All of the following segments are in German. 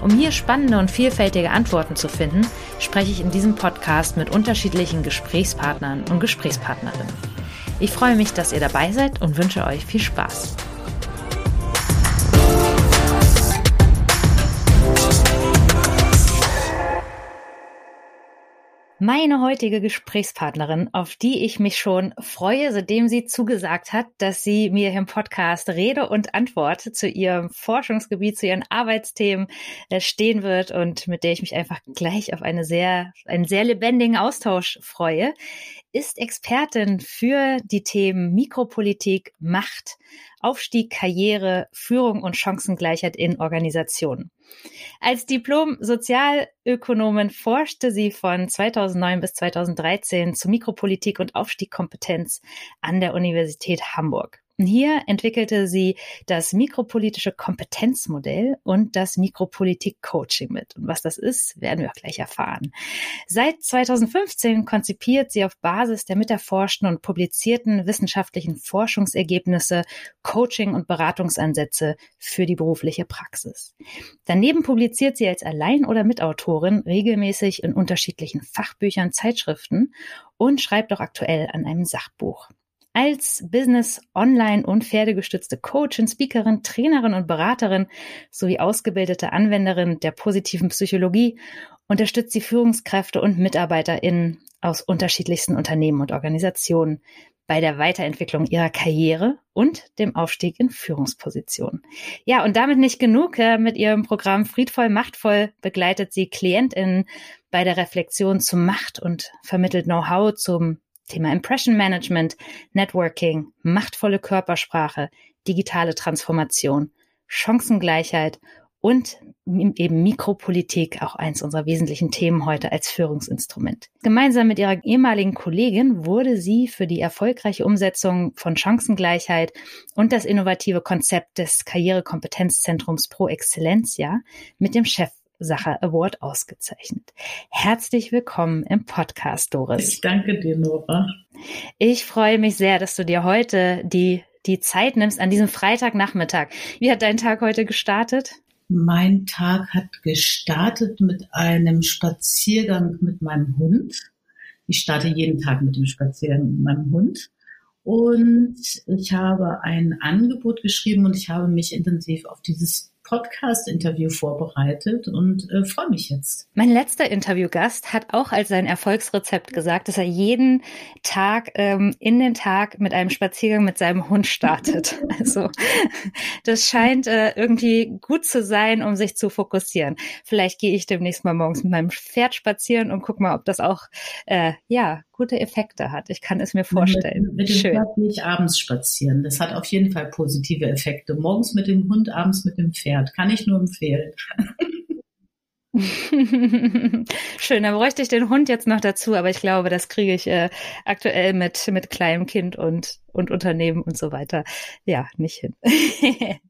Um hier spannende und vielfältige Antworten zu finden, spreche ich in diesem Podcast mit unterschiedlichen Gesprächspartnern und Gesprächspartnerinnen. Ich freue mich, dass ihr dabei seid und wünsche euch viel Spaß. Meine heutige Gesprächspartnerin, auf die ich mich schon freue, seitdem sie zugesagt hat, dass sie mir im Podcast Rede und Antwort zu ihrem Forschungsgebiet, zu ihren Arbeitsthemen äh, stehen wird und mit der ich mich einfach gleich auf eine sehr, einen sehr lebendigen Austausch freue, ist Expertin für die Themen Mikropolitik, Macht, Aufstieg, Karriere, Führung und Chancengleichheit in Organisationen. Als Diplom-Sozialökonomin forschte sie von 2009 bis 2013 zu Mikropolitik und Aufstiegkompetenz an der Universität Hamburg. Hier entwickelte sie das mikropolitische Kompetenzmodell und das Mikropolitik-Coaching mit. Und was das ist, werden wir auch gleich erfahren. Seit 2015 konzipiert sie auf Basis der miterforschten und publizierten wissenschaftlichen Forschungsergebnisse Coaching- und Beratungsansätze für die berufliche Praxis. Daneben publiziert sie als Allein- oder Mitautorin regelmäßig in unterschiedlichen Fachbüchern, Zeitschriften und schreibt auch aktuell an einem Sachbuch. Als Business, Online- und Pferdegestützte Coachin, Speakerin, Trainerin und Beraterin sowie ausgebildete Anwenderin der positiven Psychologie unterstützt sie Führungskräfte und MitarbeiterInnen aus unterschiedlichsten Unternehmen und Organisationen bei der Weiterentwicklung ihrer Karriere und dem Aufstieg in Führungspositionen. Ja, und damit nicht genug. Mit ihrem Programm Friedvoll, Machtvoll begleitet sie KlientInnen bei der Reflexion zu Macht und vermittelt Know-how zum Thema Impression Management, Networking, machtvolle Körpersprache, digitale Transformation, Chancengleichheit und eben Mikropolitik, auch eins unserer wesentlichen Themen heute als Führungsinstrument. Gemeinsam mit ihrer ehemaligen Kollegin wurde sie für die erfolgreiche Umsetzung von Chancengleichheit und das innovative Konzept des Karrierekompetenzzentrums Pro Excellencia mit dem Chef Sacher Award ausgezeichnet. Herzlich willkommen im Podcast, Doris. Ich danke dir, Nora. Ich freue mich sehr, dass du dir heute die, die Zeit nimmst an diesem Freitagnachmittag. Wie hat dein Tag heute gestartet? Mein Tag hat gestartet mit einem Spaziergang mit meinem Hund. Ich starte jeden Tag mit dem Spaziergang mit meinem Hund. Und ich habe ein Angebot geschrieben und ich habe mich intensiv auf dieses Podcast-Interview vorbereitet und äh, freue mich jetzt. Mein letzter Interviewgast hat auch als sein Erfolgsrezept gesagt, dass er jeden Tag ähm, in den Tag mit einem Spaziergang mit seinem Hund startet. also das scheint äh, irgendwie gut zu sein, um sich zu fokussieren. Vielleicht gehe ich demnächst mal morgens mit meinem Pferd spazieren und guck mal, ob das auch äh, ja gute Effekte hat. Ich kann es mir vorstellen. Mit, mit dem Schön. Pferd gehe ich abends spazieren. Das hat auf jeden Fall positive Effekte. Morgens mit dem Hund, abends mit dem Pferd. Kann ich nur empfehlen. Schön, dann bräuchte ich den Hund jetzt noch dazu, aber ich glaube, das kriege ich äh, aktuell mit, mit kleinem Kind und, und Unternehmen und so weiter. Ja, nicht hin.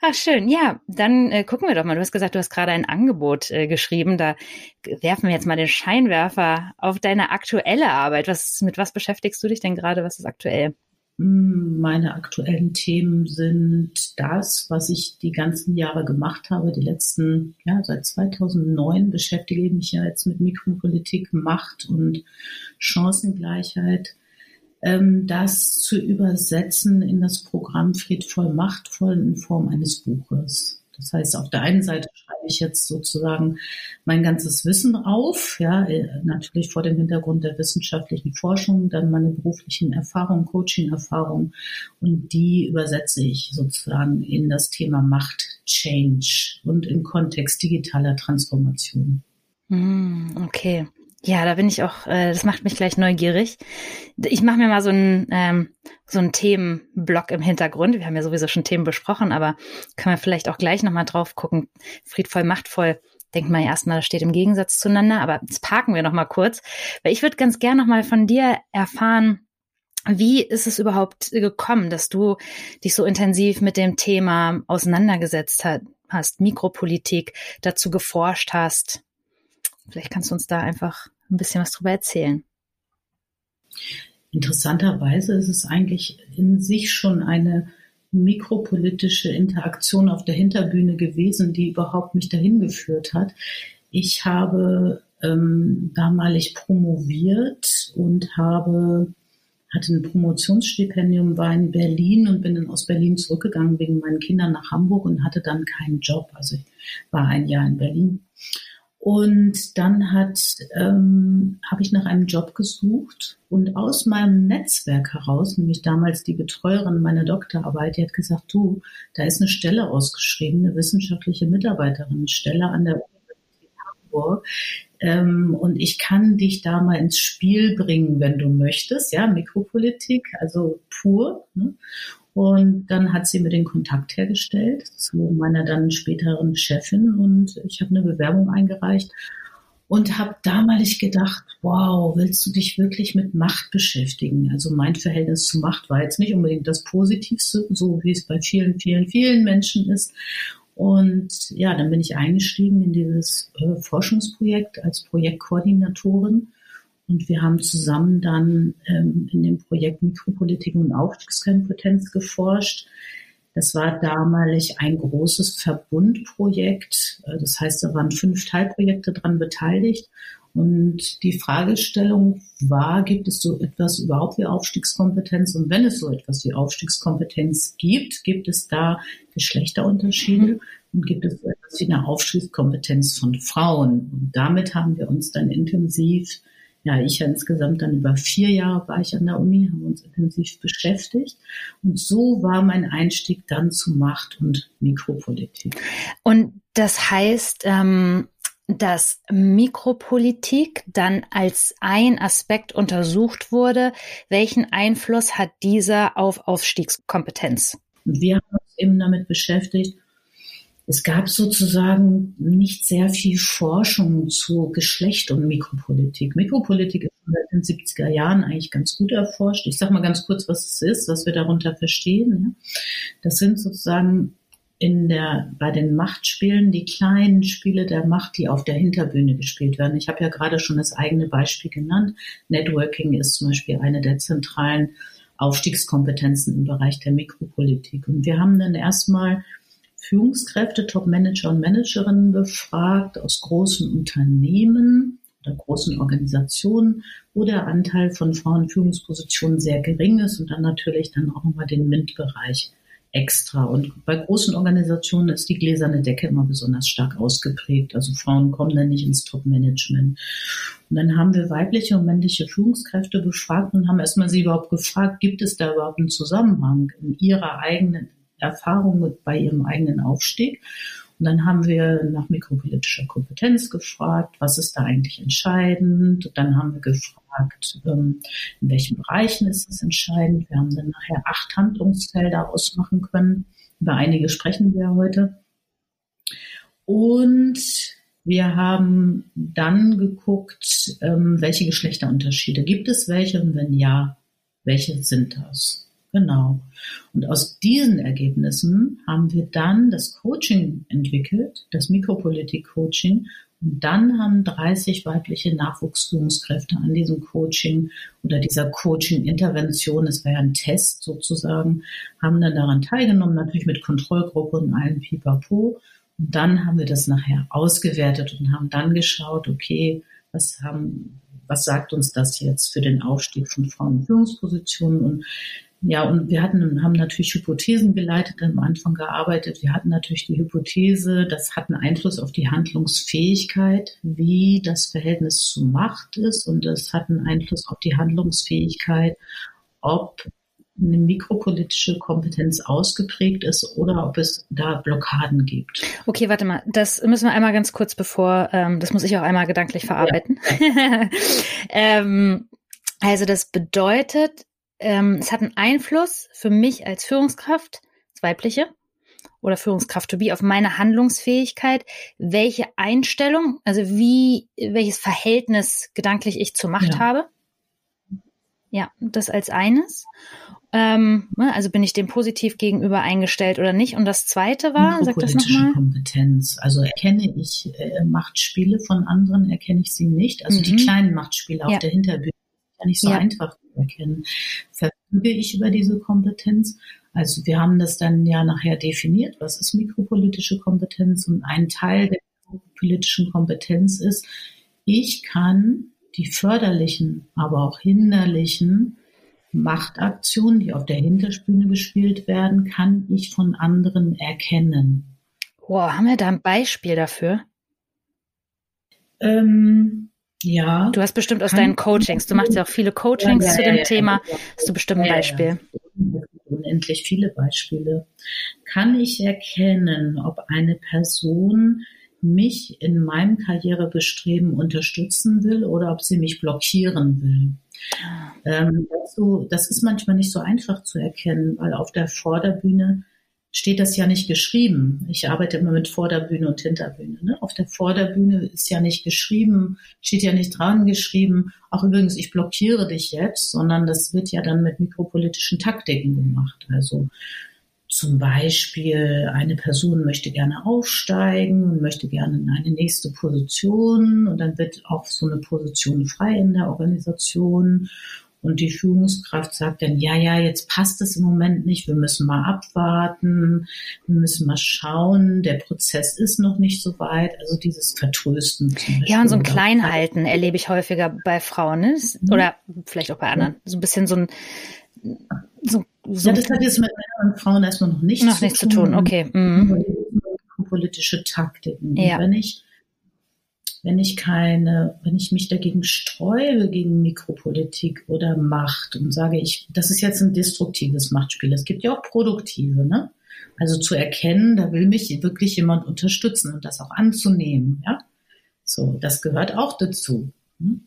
Ach schön, ja, dann äh, gucken wir doch mal. Du hast gesagt, du hast gerade ein Angebot äh, geschrieben. Da werfen wir jetzt mal den Scheinwerfer auf deine aktuelle Arbeit. Was, mit was beschäftigst du dich denn gerade? Was ist aktuell? Hm, meine aktuellen Themen sind das, was ich die ganzen Jahre gemacht habe. Die letzten, ja, seit 2009 beschäftige ich mich ja jetzt mit Mikropolitik, Macht und Chancengleichheit das zu übersetzen in das Programm Friedvoll Machtvoll in Form eines Buches. Das heißt, auf der einen Seite schreibe ich jetzt sozusagen mein ganzes Wissen auf, ja, äh, natürlich vor dem Hintergrund der wissenschaftlichen Forschung, dann meine beruflichen Erfahrungen, Coaching-Erfahrungen und die übersetze ich sozusagen in das Thema Macht, Change und im Kontext digitaler Transformation. Hm, okay. Ja, da bin ich auch, äh, das macht mich gleich neugierig. Ich mache mir mal so einen, ähm, so einen Themenblock im Hintergrund. Wir haben ja sowieso schon Themen besprochen, aber können wir vielleicht auch gleich nochmal drauf gucken. Friedvoll, machtvoll. denkt man erstmal, das steht im Gegensatz zueinander, aber das parken wir nochmal kurz, weil ich würde ganz gern nochmal von dir erfahren, wie ist es überhaupt gekommen, dass du dich so intensiv mit dem Thema auseinandergesetzt hast, Mikropolitik, dazu geforscht hast? Vielleicht kannst du uns da einfach ein bisschen was drüber erzählen. Interessanterweise ist es eigentlich in sich schon eine mikropolitische Interaktion auf der Hinterbühne gewesen, die überhaupt mich dahin geführt hat. Ich habe ähm, damalig promoviert und habe hatte ein Promotionsstipendium, war in Berlin und bin dann aus Berlin zurückgegangen wegen meinen Kindern nach Hamburg und hatte dann keinen Job. Also ich war ein Jahr in Berlin und dann ähm, habe ich nach einem Job gesucht und aus meinem Netzwerk heraus, nämlich damals die Betreuerin meiner Doktorarbeit, die hat gesagt, du, da ist eine Stelle ausgeschrieben, eine wissenschaftliche Mitarbeiterinnenstelle an der Universität Hamburg. Ähm, und ich kann dich da mal ins Spiel bringen, wenn du möchtest, ja, Mikropolitik, also pur. Ne? Und dann hat sie mir den Kontakt hergestellt zu meiner dann späteren Chefin und ich habe eine Bewerbung eingereicht und habe damalig gedacht, wow, willst du dich wirklich mit Macht beschäftigen? Also mein Verhältnis zu Macht war jetzt nicht unbedingt das Positivste, so wie es bei vielen, vielen, vielen Menschen ist. Und ja, dann bin ich eingestiegen in dieses äh, Forschungsprojekt als Projektkoordinatorin und wir haben zusammen dann ähm, in dem Projekt Mikropolitik und Aufstiegskompetenz geforscht. Das war damalig ein großes Verbundprojekt. Äh, das heißt, da waren fünf Teilprojekte dran beteiligt. Und die Fragestellung war, gibt es so etwas überhaupt wie Aufstiegskompetenz? Und wenn es so etwas wie Aufstiegskompetenz gibt, gibt es da Geschlechterunterschiede? Und gibt es so etwas wie eine Aufstiegskompetenz von Frauen? Und damit haben wir uns dann intensiv ja, ich ja insgesamt dann über vier Jahre war ich an der Uni, haben uns intensiv beschäftigt. Und so war mein Einstieg dann zu Macht und Mikropolitik. Und das heißt, ähm, dass Mikropolitik dann als ein Aspekt untersucht wurde. Welchen Einfluss hat dieser auf Aufstiegskompetenz? Wir haben uns eben damit beschäftigt, es gab sozusagen nicht sehr viel Forschung zu Geschlecht und Mikropolitik. Mikropolitik ist seit den 70er Jahren eigentlich ganz gut erforscht. Ich sage mal ganz kurz, was es ist, was wir darunter verstehen. Das sind sozusagen in der, bei den Machtspielen die kleinen Spiele der Macht, die auf der Hinterbühne gespielt werden. Ich habe ja gerade schon das eigene Beispiel genannt. Networking ist zum Beispiel eine der zentralen Aufstiegskompetenzen im Bereich der Mikropolitik. Und wir haben dann erstmal Führungskräfte, Top-Manager und Managerinnen befragt aus großen Unternehmen oder großen Organisationen, wo der Anteil von Frauen in Führungspositionen sehr gering ist und dann natürlich dann auch nochmal den MINT-Bereich extra. Und bei großen Organisationen ist die gläserne Decke immer besonders stark ausgeprägt. Also Frauen kommen dann nicht ins Top-Management. Und dann haben wir weibliche und männliche Führungskräfte befragt und haben erstmal sie überhaupt gefragt, gibt es da überhaupt einen Zusammenhang in ihrer eigenen Erfahrung bei ihrem eigenen Aufstieg. Und dann haben wir nach mikropolitischer Kompetenz gefragt, was ist da eigentlich entscheidend. Dann haben wir gefragt, ähm, in welchen Bereichen ist es entscheidend. Wir haben dann nachher acht Handlungsfelder ausmachen können. Über einige sprechen wir heute. Und wir haben dann geguckt, ähm, welche Geschlechterunterschiede gibt es welche und wenn ja, welche sind das? Genau. Und aus diesen Ergebnissen haben wir dann das Coaching entwickelt, das Mikropolitik-Coaching. Und dann haben 30 weibliche Nachwuchsführungskräfte an diesem Coaching oder dieser Coaching-Intervention, es war ja ein Test sozusagen, haben dann daran teilgenommen, natürlich mit Kontrollgruppe und allen Pipapo. Und dann haben wir das nachher ausgewertet und haben dann geschaut, okay, was haben, was sagt uns das jetzt für den Aufstieg von Frauen in Führungspositionen? Und ja, und wir hatten, haben natürlich Hypothesen geleitet, am Anfang gearbeitet. Wir hatten natürlich die Hypothese, das hat einen Einfluss auf die Handlungsfähigkeit, wie das Verhältnis zu Macht ist. Und das hat einen Einfluss auf die Handlungsfähigkeit, ob eine mikropolitische Kompetenz ausgeprägt ist oder ob es da Blockaden gibt. Okay, warte mal, das müssen wir einmal ganz kurz bevor, ähm, das muss ich auch einmal gedanklich verarbeiten. Ja. ähm, also das bedeutet, ähm, es hat einen Einfluss für mich als Führungskraft, das weibliche, oder Führungskraft to be auf meine Handlungsfähigkeit, welche Einstellung, also wie, welches Verhältnis gedanklich ich zur Macht ja. habe. Ja, das als eines. Ähm, ne, also bin ich dem positiv gegenüber eingestellt oder nicht? Und das zweite war, sag das nochmal. Kompetenz. Also erkenne ich äh, Machtspiele von anderen, erkenne ich sie nicht. Also mhm. die kleinen Machtspiele auf der Hinterbühne ja nicht so ja. einfach zu erkennen. Verfüge ich über diese Kompetenz? Also wir haben das dann ja nachher definiert, was ist mikropolitische Kompetenz und ein Teil der politischen Kompetenz ist, ich kann die förderlichen, aber auch hinderlichen Machtaktionen, die auf der Hinterspühne gespielt werden, kann ich von anderen erkennen. Wow, haben wir da ein Beispiel dafür? Ähm, ja. Du hast bestimmt aus deinen Coachings, du machst ja auch viele Coachings ja, ja, zu dem ja, Thema, hast du bestimmt ein Beispiel unendlich viele Beispiele. Kann ich erkennen, ob eine Person mich in meinem Karrierebestreben unterstützen will oder ob sie mich blockieren will? Ähm, dazu, das ist manchmal nicht so einfach zu erkennen, weil auf der Vorderbühne steht das ja nicht geschrieben. Ich arbeite immer mit Vorderbühne und Hinterbühne. Ne? Auf der Vorderbühne ist ja nicht geschrieben, steht ja nicht dran geschrieben, auch übrigens, ich blockiere dich jetzt, sondern das wird ja dann mit mikropolitischen Taktiken gemacht. Also zum Beispiel eine Person möchte gerne aufsteigen und möchte gerne in eine nächste Position und dann wird auch so eine Position frei in der Organisation und die Führungskraft sagt dann, ja, ja, jetzt passt es im Moment nicht, wir müssen mal abwarten, wir müssen mal schauen, der Prozess ist noch nicht so weit. Also dieses Vertrösten. Ja, und so ein Kleinhalten erlebe ich häufiger bei Frauen, ne? Mhm. oder vielleicht auch bei anderen. So ein bisschen so ein so, so ja, das hat jetzt mit Männern und Frauen erstmal noch nichts, noch nichts zu tun. Okay. Mhm. Politische Taktiken. Ja. wenn ich wenn ich keine, wenn ich mich dagegen sträube gegen Mikropolitik oder Macht und sage, ich, das ist jetzt ein destruktives Machtspiel. Es gibt ja auch produktive, ne? Also zu erkennen, da will mich wirklich jemand unterstützen und das auch anzunehmen, ja? So, das gehört auch dazu. Hm?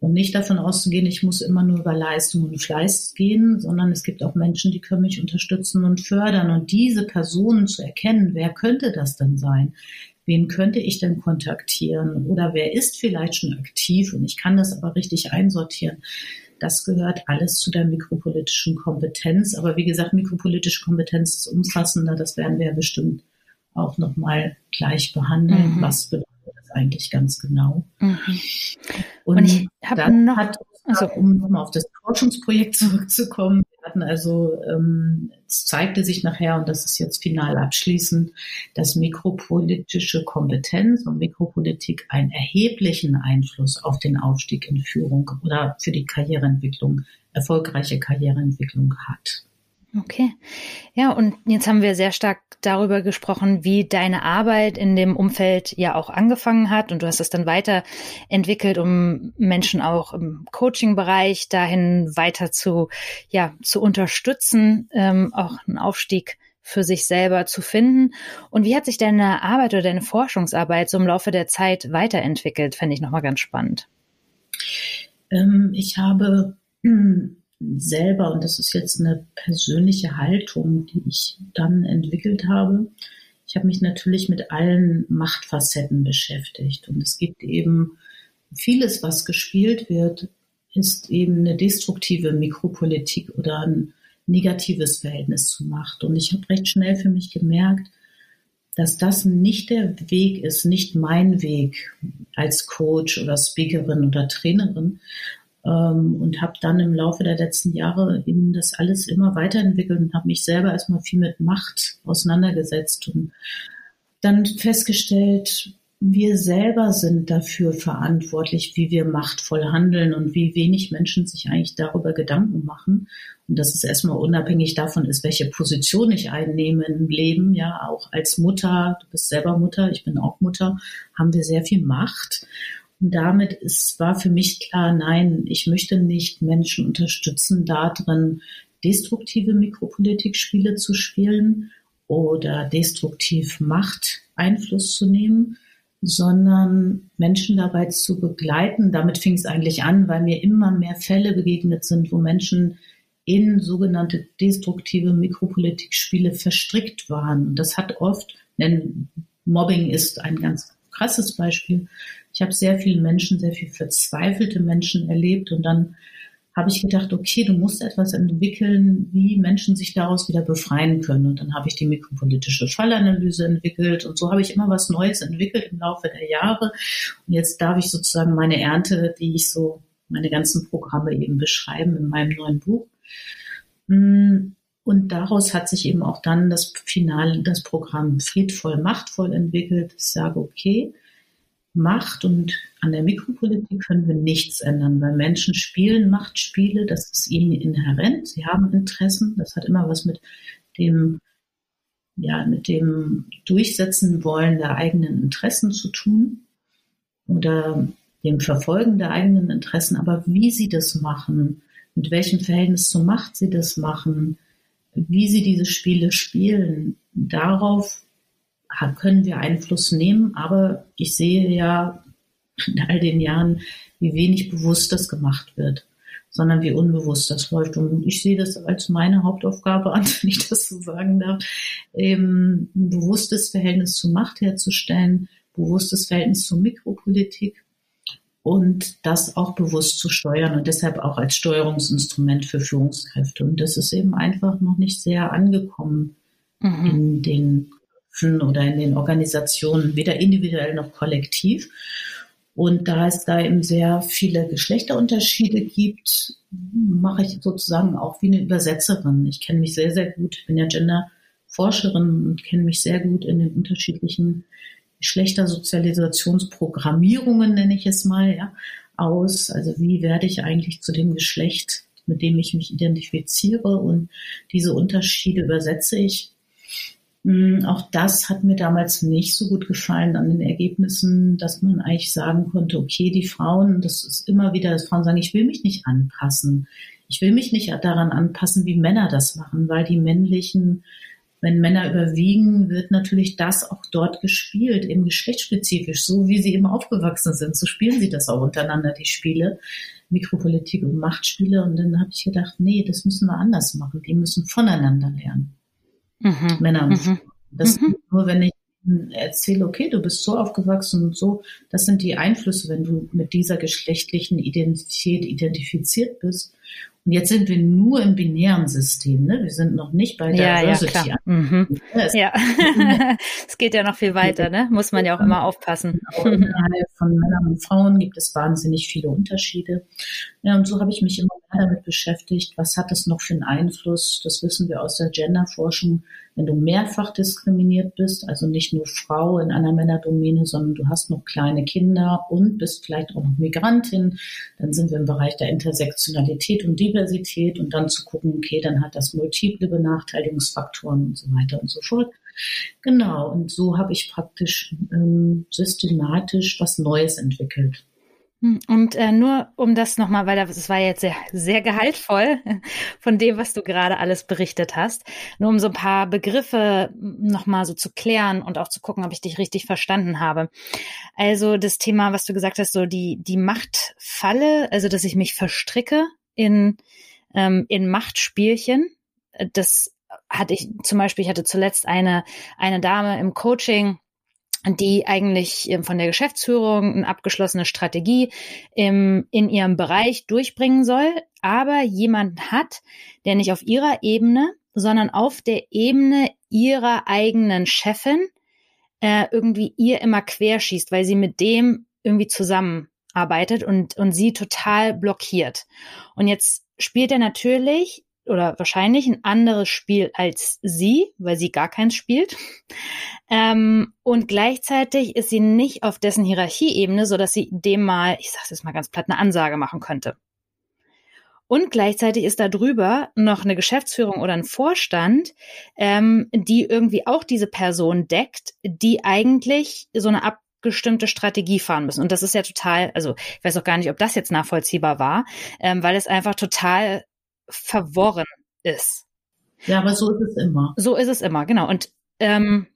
Und nicht davon auszugehen, ich muss immer nur über Leistung und Fleiß gehen, sondern es gibt auch Menschen, die können mich unterstützen und fördern. Und diese Personen zu erkennen, wer könnte das denn sein? Wen könnte ich denn kontaktieren oder wer ist vielleicht schon aktiv und ich kann das aber richtig einsortieren. Das gehört alles zu der mikropolitischen Kompetenz. Aber wie gesagt, mikropolitische Kompetenz ist umfassender. Das werden wir ja bestimmt auch nochmal gleich behandeln. Mhm. Was bedeutet das eigentlich ganz genau? Mhm. Und, und ich habe noch, hat, also, um nochmal auf das Forschungsprojekt zurückzukommen, hatten also, ähm, es zeigte sich nachher, und das ist jetzt final abschließend, dass mikropolitische Kompetenz und Mikropolitik einen erheblichen Einfluss auf den Aufstieg in Führung oder für die Karriereentwicklung, erfolgreiche Karriereentwicklung hat. Okay. Ja, und jetzt haben wir sehr stark darüber gesprochen, wie deine Arbeit in dem Umfeld ja auch angefangen hat. Und du hast es dann weiterentwickelt, um Menschen auch im Coaching-Bereich dahin weiter zu, ja, zu unterstützen, ähm, auch einen Aufstieg für sich selber zu finden. Und wie hat sich deine Arbeit oder deine Forschungsarbeit so im Laufe der Zeit weiterentwickelt? Fände ich nochmal ganz spannend. Ähm, ich habe hm, selber, und das ist jetzt eine persönliche Haltung, die ich dann entwickelt habe, ich habe mich natürlich mit allen Machtfacetten beschäftigt. Und es gibt eben vieles, was gespielt wird, ist eben eine destruktive Mikropolitik oder ein negatives Verhältnis zu Macht. Und ich habe recht schnell für mich gemerkt, dass das nicht der Weg ist, nicht mein Weg als Coach oder Speakerin oder Trainerin, und habe dann im Laufe der letzten Jahre eben das alles immer weiterentwickelt und habe mich selber erstmal viel mit Macht auseinandergesetzt und dann festgestellt, wir selber sind dafür verantwortlich, wie wir machtvoll handeln und wie wenig Menschen sich eigentlich darüber Gedanken machen. Und dass es erstmal unabhängig davon ist, welche Position ich einnehme im Leben, ja, auch als Mutter, du bist selber Mutter, ich bin auch Mutter, haben wir sehr viel Macht. Und damit ist, war für mich klar, nein, ich möchte nicht Menschen unterstützen, darin destruktive Mikropolitikspiele zu spielen oder destruktiv Macht Einfluss zu nehmen, sondern Menschen dabei zu begleiten. Damit fing es eigentlich an, weil mir immer mehr Fälle begegnet sind, wo Menschen in sogenannte destruktive Mikropolitikspiele verstrickt waren. Das hat oft, denn Mobbing ist ein ganz krasses Beispiel. Ich habe sehr viele Menschen, sehr viel verzweifelte Menschen erlebt und dann habe ich gedacht, okay, du musst etwas entwickeln, wie Menschen sich daraus wieder befreien können. Und dann habe ich die mikropolitische Fallanalyse entwickelt und so habe ich immer was Neues entwickelt im Laufe der Jahre. Und jetzt darf ich sozusagen meine Ernte, die ich so, meine ganzen Programme eben beschreiben in meinem neuen Buch. Mm, und daraus hat sich eben auch dann das Finale, das Programm Friedvoll, Machtvoll entwickelt. Ich sage, okay, Macht und an der Mikropolitik können wir nichts ändern, weil Menschen spielen Machtspiele, das ist ihnen inhärent, sie haben Interessen, das hat immer was mit dem, ja, mit dem Durchsetzen wollen der eigenen Interessen zu tun oder dem Verfolgen der eigenen Interessen, aber wie sie das machen, mit welchem Verhältnis zur Macht sie das machen, wie sie diese Spiele spielen, darauf können wir Einfluss nehmen. Aber ich sehe ja in all den Jahren, wie wenig bewusst das gemacht wird, sondern wie unbewusst das läuft. Und ich sehe das als meine Hauptaufgabe an, wenn ich das so sagen darf, eben ein bewusstes Verhältnis zur Macht herzustellen, bewusstes Verhältnis zur Mikropolitik und das auch bewusst zu steuern und deshalb auch als Steuerungsinstrument für Führungskräfte. Und das ist eben einfach noch nicht sehr angekommen mhm. in den oder in den Organisationen, weder individuell noch kollektiv. Und da es da eben sehr viele Geschlechterunterschiede gibt, mache ich sozusagen auch wie eine Übersetzerin. Ich kenne mich sehr, sehr gut, bin ja Genderforscherin und kenne mich sehr gut in den unterschiedlichen Geschlechtersozialisationsprogrammierungen, nenne ich es mal, ja, aus. Also wie werde ich eigentlich zu dem Geschlecht, mit dem ich mich identifiziere und diese Unterschiede übersetze ich. Hm, auch das hat mir damals nicht so gut gefallen an den Ergebnissen, dass man eigentlich sagen konnte, okay, die Frauen, das ist immer wieder, dass Frauen sagen, ich will mich nicht anpassen. Ich will mich nicht daran anpassen, wie Männer das machen, weil die männlichen wenn Männer überwiegen, wird natürlich das auch dort gespielt, eben geschlechtsspezifisch, so wie sie eben aufgewachsen sind. So spielen sie das auch untereinander, die Spiele, Mikropolitik und Machtspiele. Und dann habe ich gedacht, nee, das müssen wir anders machen. Die müssen voneinander lernen. Mhm. Männer und mhm. Frauen. Das mhm. nur, wenn ich erzähle, okay, du bist so aufgewachsen und so, das sind die Einflüsse, wenn du mit dieser geschlechtlichen Identität identifiziert bist. Und jetzt sind wir nur im binären System, ne? Wir sind noch nicht bei der Diversity. Ja, mhm. ja. es geht ja noch viel weiter, ne? Muss man ja auch immer aufpassen. Genau. Innerhalb von Männern und Frauen gibt es wahnsinnig viele Unterschiede. Ja, und so habe ich mich immer damit beschäftigt, was hat das noch für einen Einfluss? Das wissen wir aus der Genderforschung wenn du mehrfach diskriminiert bist, also nicht nur Frau in einer Männerdomäne, sondern du hast noch kleine Kinder und bist vielleicht auch noch Migrantin, dann sind wir im Bereich der Intersektionalität und Diversität und dann zu gucken, okay, dann hat das multiple Benachteiligungsfaktoren und so weiter und so fort. Genau, und so habe ich praktisch ähm, systematisch was Neues entwickelt. Hm, und äh, nur um das nochmal, weil das war jetzt sehr, sehr gehaltvoll von dem, was du gerade alles berichtet hast, nur um so ein paar Begriffe nochmal so zu klären und auch zu gucken, ob ich dich richtig verstanden habe. Also das Thema, was du gesagt hast, so die, die Machtfalle, also dass ich mich verstricke in, ähm, in Machtspielchen, das hatte ich zum Beispiel, ich hatte zuletzt eine, eine Dame im Coaching, die eigentlich ähm, von der Geschäftsführung eine abgeschlossene Strategie im, in ihrem Bereich durchbringen soll, aber jemand hat, der nicht auf ihrer Ebene, sondern auf der Ebene ihrer eigenen Chefin äh, irgendwie ihr immer querschießt, weil sie mit dem irgendwie zusammenarbeitet und, und sie total blockiert. Und jetzt spielt er natürlich oder wahrscheinlich ein anderes Spiel als sie, weil sie gar keins spielt. Ähm, und gleichzeitig ist sie nicht auf dessen Hierarchieebene, so dass sie dem mal, ich sage jetzt mal ganz platt, eine Ansage machen könnte. Und gleichzeitig ist da drüber noch eine Geschäftsführung oder ein Vorstand, ähm, die irgendwie auch diese Person deckt, die eigentlich so eine abgestimmte Strategie fahren müssen. Und das ist ja total, also ich weiß auch gar nicht, ob das jetzt nachvollziehbar war, ähm, weil es einfach total verworren ist. Ja, aber so ist es immer. So ist es immer, genau. Und ähm,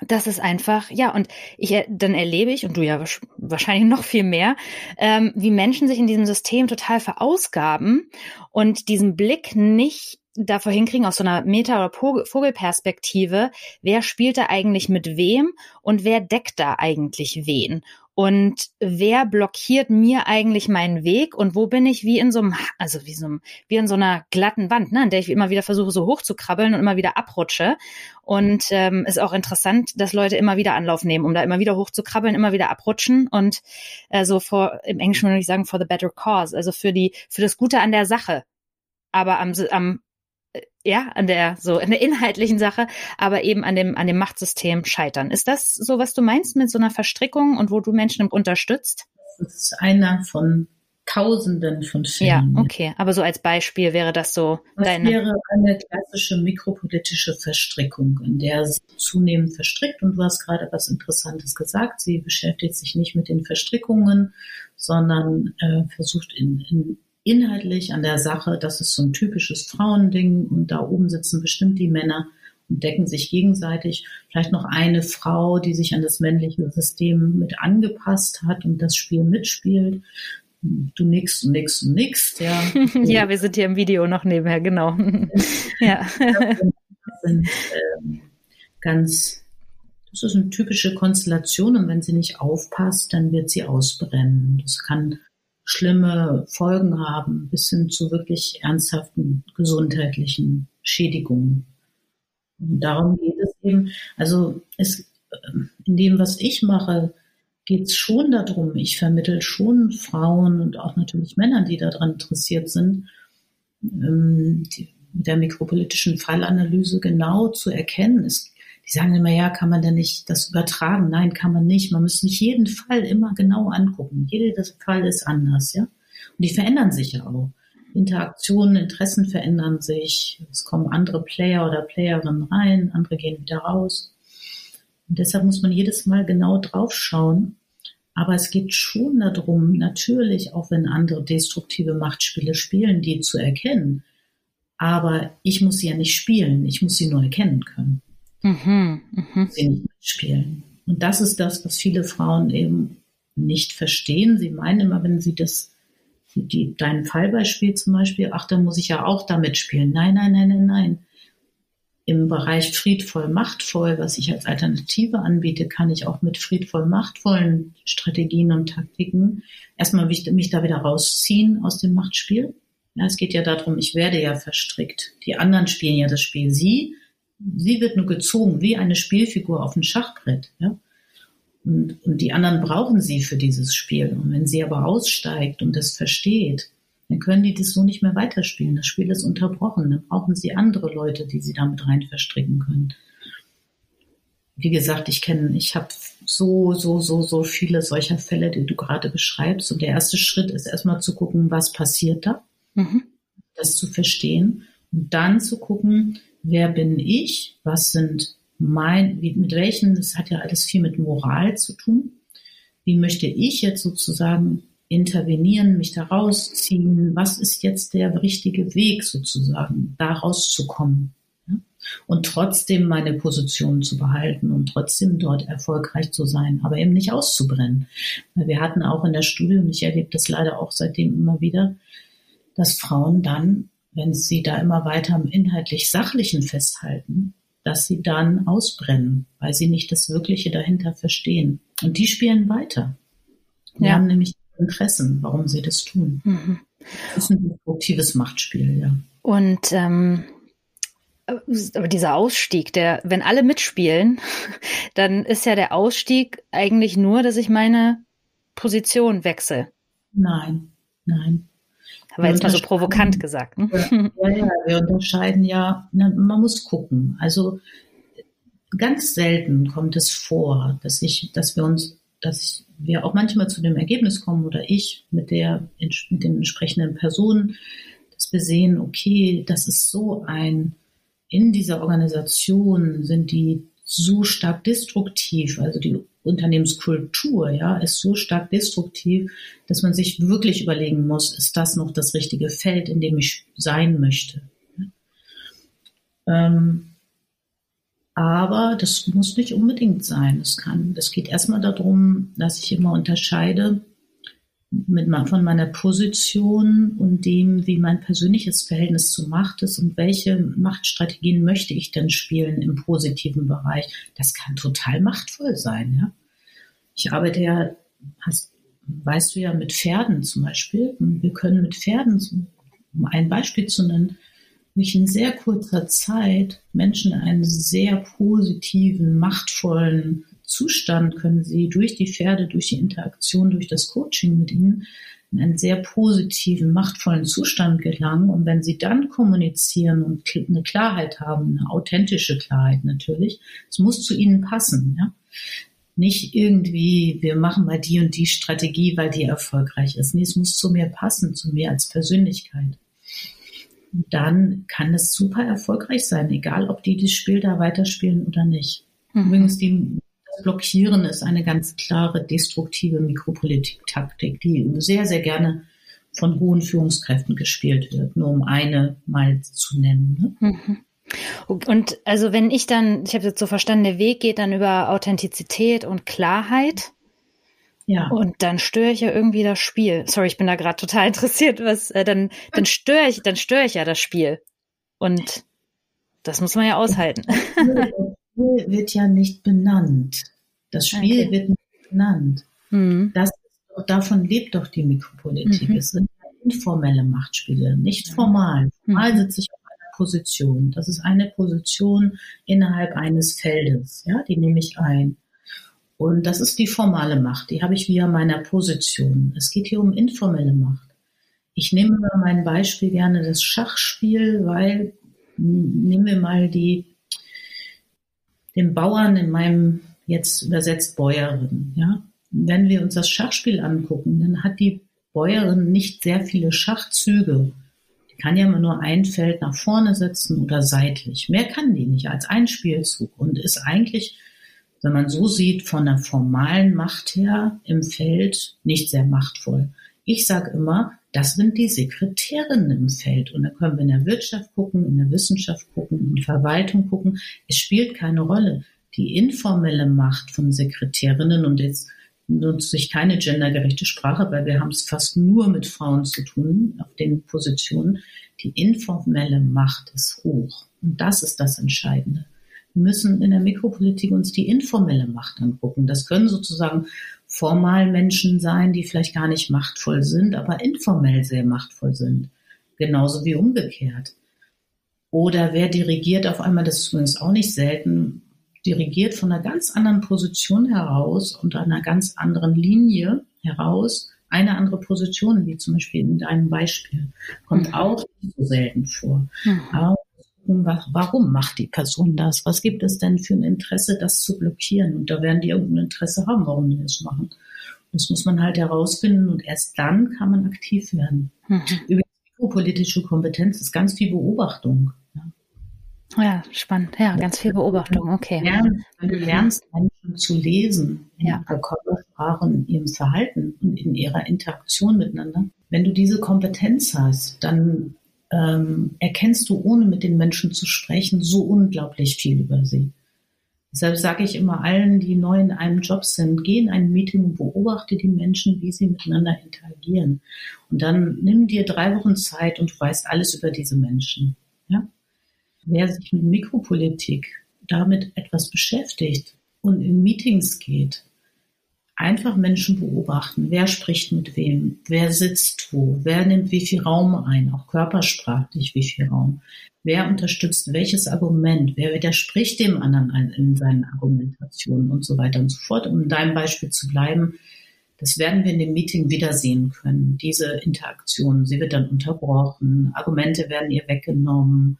das ist einfach, ja, und ich, dann erlebe ich, und du ja wahrscheinlich noch viel mehr, ähm, wie Menschen sich in diesem System total verausgaben und diesen Blick nicht davor hinkriegen, aus so einer Meta- oder Vogelperspektive, wer spielt da eigentlich mit wem und wer deckt da eigentlich wen? Und wer blockiert mir eigentlich meinen Weg und wo bin ich wie in so einem, also wie so einem, wie in so einer glatten Wand, ne, an der ich immer wieder versuche, so hoch zu krabbeln und immer wieder abrutsche. Und ähm, ist auch interessant, dass Leute immer wieder Anlauf nehmen, um da immer wieder hoch zu krabbeln, immer wieder abrutschen und äh, so vor, im Englischen würde ich sagen, for the better cause, also für die, für das Gute an der Sache. Aber am, am ja, an der, so, in der inhaltlichen Sache, aber eben an dem, an dem Machtsystem scheitern. Ist das so, was du meinst mit so einer Verstrickung und wo du Menschen unterstützt? Das ist einer von Tausenden von Fällen. Ja, okay. Aber so als Beispiel wäre das so das deine. wäre eine klassische mikropolitische Verstrickung, in der sie zunehmend verstrickt. Und du hast gerade was Interessantes gesagt. Sie beschäftigt sich nicht mit den Verstrickungen, sondern äh, versucht in, in inhaltlich an der Sache, das ist so ein typisches Frauending und da oben sitzen bestimmt die Männer und decken sich gegenseitig. Vielleicht noch eine Frau, die sich an das männliche System mit angepasst hat und das Spiel mitspielt. Du nix und nix und nix. Ja, ja wir sind hier im Video noch nebenher, genau. ja. Das sind ähm, ganz das ist eine typische Konstellation und wenn sie nicht aufpasst, dann wird sie ausbrennen. Das kann schlimme Folgen haben, bis hin zu wirklich ernsthaften gesundheitlichen Schädigungen. Und darum geht es eben. Also es, ähm, in dem, was ich mache, geht es schon darum, ich vermittel schon Frauen und auch natürlich Männern, die daran interessiert sind, ähm, die, mit der mikropolitischen Fallanalyse genau zu erkennen. Es die sagen immer, ja, kann man denn nicht das übertragen? Nein, kann man nicht. Man muss sich jeden Fall immer genau angucken. Jeder Fall ist anders, ja. Und die verändern sich ja auch. Interaktionen, Interessen verändern sich. Es kommen andere Player oder Playerinnen rein, andere gehen wieder raus. Und deshalb muss man jedes Mal genau drauf schauen. Aber es geht schon darum, natürlich, auch wenn andere destruktive Machtspiele spielen, die zu erkennen. Aber ich muss sie ja nicht spielen, ich muss sie nur erkennen können mhm, mh. mitspielen. Und das ist das, was viele Frauen eben nicht verstehen. Sie meinen immer, wenn sie das, die, dein Fallbeispiel zum Beispiel, ach, da muss ich ja auch damit spielen. Nein, nein, nein, nein, nein. Im Bereich friedvoll, machtvoll, was ich als Alternative anbiete, kann ich auch mit friedvoll, machtvollen Strategien und Taktiken erstmal mich da wieder rausziehen aus dem Machtspiel. Ja, es geht ja darum, ich werde ja verstrickt. Die anderen spielen ja das Spiel. Sie sie wird nur gezogen wie eine Spielfigur auf ein Schachbrett. Ja? Und, und die anderen brauchen sie für dieses Spiel. Und wenn sie aber aussteigt und das versteht, dann können die das so nicht mehr weiterspielen. Das Spiel ist unterbrochen. Dann brauchen sie andere Leute, die sie damit rein verstricken können. Wie gesagt, ich kenne, ich habe so, so, so, so viele solcher Fälle, die du gerade beschreibst. Und der erste Schritt ist erstmal zu gucken, was passiert da, mhm. das zu verstehen und dann zu gucken, wer bin ich, was sind mein, mit welchen, das hat ja alles viel mit Moral zu tun. Wie möchte ich jetzt sozusagen intervenieren, mich da rausziehen? Was ist jetzt der richtige Weg sozusagen, da rauszukommen? Und trotzdem meine Position zu behalten und trotzdem dort erfolgreich zu sein, aber eben nicht auszubrennen. Weil wir hatten auch in der Studie, und ich erlebe das leider auch seitdem immer wieder, dass Frauen dann wenn sie da immer weiter am inhaltlich Sachlichen festhalten, dass sie dann ausbrennen, weil sie nicht das Wirkliche dahinter verstehen. Und die spielen weiter. Die ja. haben nämlich Interessen, warum sie das tun. Mhm. Das ist ein destruktives Machtspiel, ja. Und ähm, aber dieser Ausstieg, der, wenn alle mitspielen, dann ist ja der Ausstieg eigentlich nur, dass ich meine Position wechsle. Nein, nein. Aber jetzt mal so provokant gesagt. Ne? Ja, ja, wir unterscheiden ja, na, man muss gucken. Also ganz selten kommt es vor, dass ich, dass wir uns, dass wir auch manchmal zu dem Ergebnis kommen oder ich mit der, mit den entsprechenden Personen, dass wir sehen, okay, das ist so ein, in dieser Organisation sind die so stark destruktiv, also die Unternehmenskultur, ja, ist so stark destruktiv, dass man sich wirklich überlegen muss, ist das noch das richtige Feld, in dem ich sein möchte? Ähm, Aber das muss nicht unbedingt sein. Es kann, das geht erstmal darum, dass ich immer unterscheide mit, von meiner Position und dem, wie mein persönliches Verhältnis zu Macht ist und welche Machtstrategien möchte ich denn spielen im positiven Bereich. Das kann total machtvoll sein, ja. Ich arbeite ja, hast, weißt du ja, mit Pferden zum Beispiel. Und wir können mit Pferden, um ein Beispiel zu nennen, durch in sehr kurzer Zeit Menschen einen sehr positiven, machtvollen Zustand können sie durch die Pferde, durch die Interaktion, durch das Coaching mit ihnen in einen sehr positiven, machtvollen Zustand gelangen. Und wenn sie dann kommunizieren und eine Klarheit haben, eine authentische Klarheit natürlich, es muss zu ihnen passen. Ja? Nicht irgendwie, wir machen mal die und die Strategie, weil die erfolgreich ist. Nee, es muss zu mir passen, zu mir als Persönlichkeit dann kann es super erfolgreich sein, egal ob die das Spiel da weiterspielen oder nicht. Mhm. Übrigens, die, Blockieren ist eine ganz klare destruktive Mikropolitik-Taktik, die sehr, sehr gerne von hohen Führungskräften gespielt wird, nur um eine mal zu nennen. Ne? Mhm. Und also wenn ich dann, ich habe jetzt so verstanden, der Weg geht dann über Authentizität und Klarheit. Ja. Und dann störe ich ja irgendwie das Spiel. Sorry, ich bin da gerade total interessiert, was äh, dann dann störe ich, dann störe ich ja das Spiel. Und das muss man ja aushalten. Das Spiel wird ja nicht benannt. Das Spiel okay. wird nicht benannt. Mhm. Das davon lebt doch die Mikropolitik. Mhm. Es sind informelle Machtspiele, nicht formal. Formal mhm. sitze ich auf einer Position. Das ist eine Position innerhalb eines Feldes. Ja, die nehme ich ein. Und das ist die formale Macht, die habe ich via meiner Position. Es geht hier um informelle Macht. Ich nehme mal mein Beispiel gerne das Schachspiel, weil nehmen wir mal die, den Bauern in meinem, jetzt übersetzt Bäuerin, ja. Wenn wir uns das Schachspiel angucken, dann hat die Bäuerin nicht sehr viele Schachzüge. Die kann ja immer nur ein Feld nach vorne setzen oder seitlich. Mehr kann die nicht als ein Spielzug und ist eigentlich wenn man so sieht, von der formalen Macht her im Feld nicht sehr machtvoll. Ich sage immer, das sind die Sekretärinnen im Feld. Und da können wir in der Wirtschaft gucken, in der Wissenschaft gucken, in der Verwaltung gucken. Es spielt keine Rolle. Die informelle Macht von Sekretärinnen und jetzt nutze ich keine gendergerechte Sprache, weil wir haben es fast nur mit Frauen zu tun auf den Positionen. Die informelle Macht ist hoch. Und das ist das Entscheidende. Wir müssen in der Mikropolitik uns die informelle Macht angucken. Das können sozusagen formal Menschen sein, die vielleicht gar nicht machtvoll sind, aber informell sehr machtvoll sind. Genauso wie umgekehrt. Oder wer dirigiert auf einmal, das ist übrigens auch nicht selten, dirigiert von einer ganz anderen Position heraus und einer ganz anderen Linie heraus eine andere Position, wie zum Beispiel in deinem Beispiel. Kommt mhm. auch nicht so selten vor. Mhm. Aber warum macht die Person das? Was gibt es denn für ein Interesse, das zu blockieren? Und da werden die irgendein Interesse haben, warum die das machen. Das muss man halt herausfinden und erst dann kann man aktiv werden. Mhm. Über mikropolitische Kompetenz ist ganz viel Beobachtung. Ja. Ja, spannend. Ja, ganz viel Beobachtung. Okay. Wenn du lernst, Menschen zu lesen, ja. in ihrer Körpersprache, in ihrem Verhalten und in ihrer Interaktion miteinander. Wenn du diese Kompetenz hast, dann ähm, erkennst du, ohne mit den Menschen zu sprechen, so unglaublich viel über sie. Deshalb sage ich immer allen, die neu in einem Job sind, geh in ein Meeting und beobachte die Menschen, wie sie miteinander interagieren. Und dann nimm dir drei Wochen Zeit und du weißt alles über diese Menschen. Ja? Wer sich mit Mikropolitik damit etwas beschäftigt und in Meetings geht, einfach Menschen beobachten. Wer spricht mit wem? Wer sitzt wo? Wer nimmt wie viel Raum ein? Auch körpersprachlich wie viel Raum? Wer unterstützt welches Argument? Wer widerspricht dem anderen in seinen Argumentationen und so weiter und so fort? Um in deinem Beispiel zu bleiben, das werden wir in dem Meeting wiedersehen können, diese Interaktion. Sie wird dann unterbrochen, Argumente werden ihr weggenommen,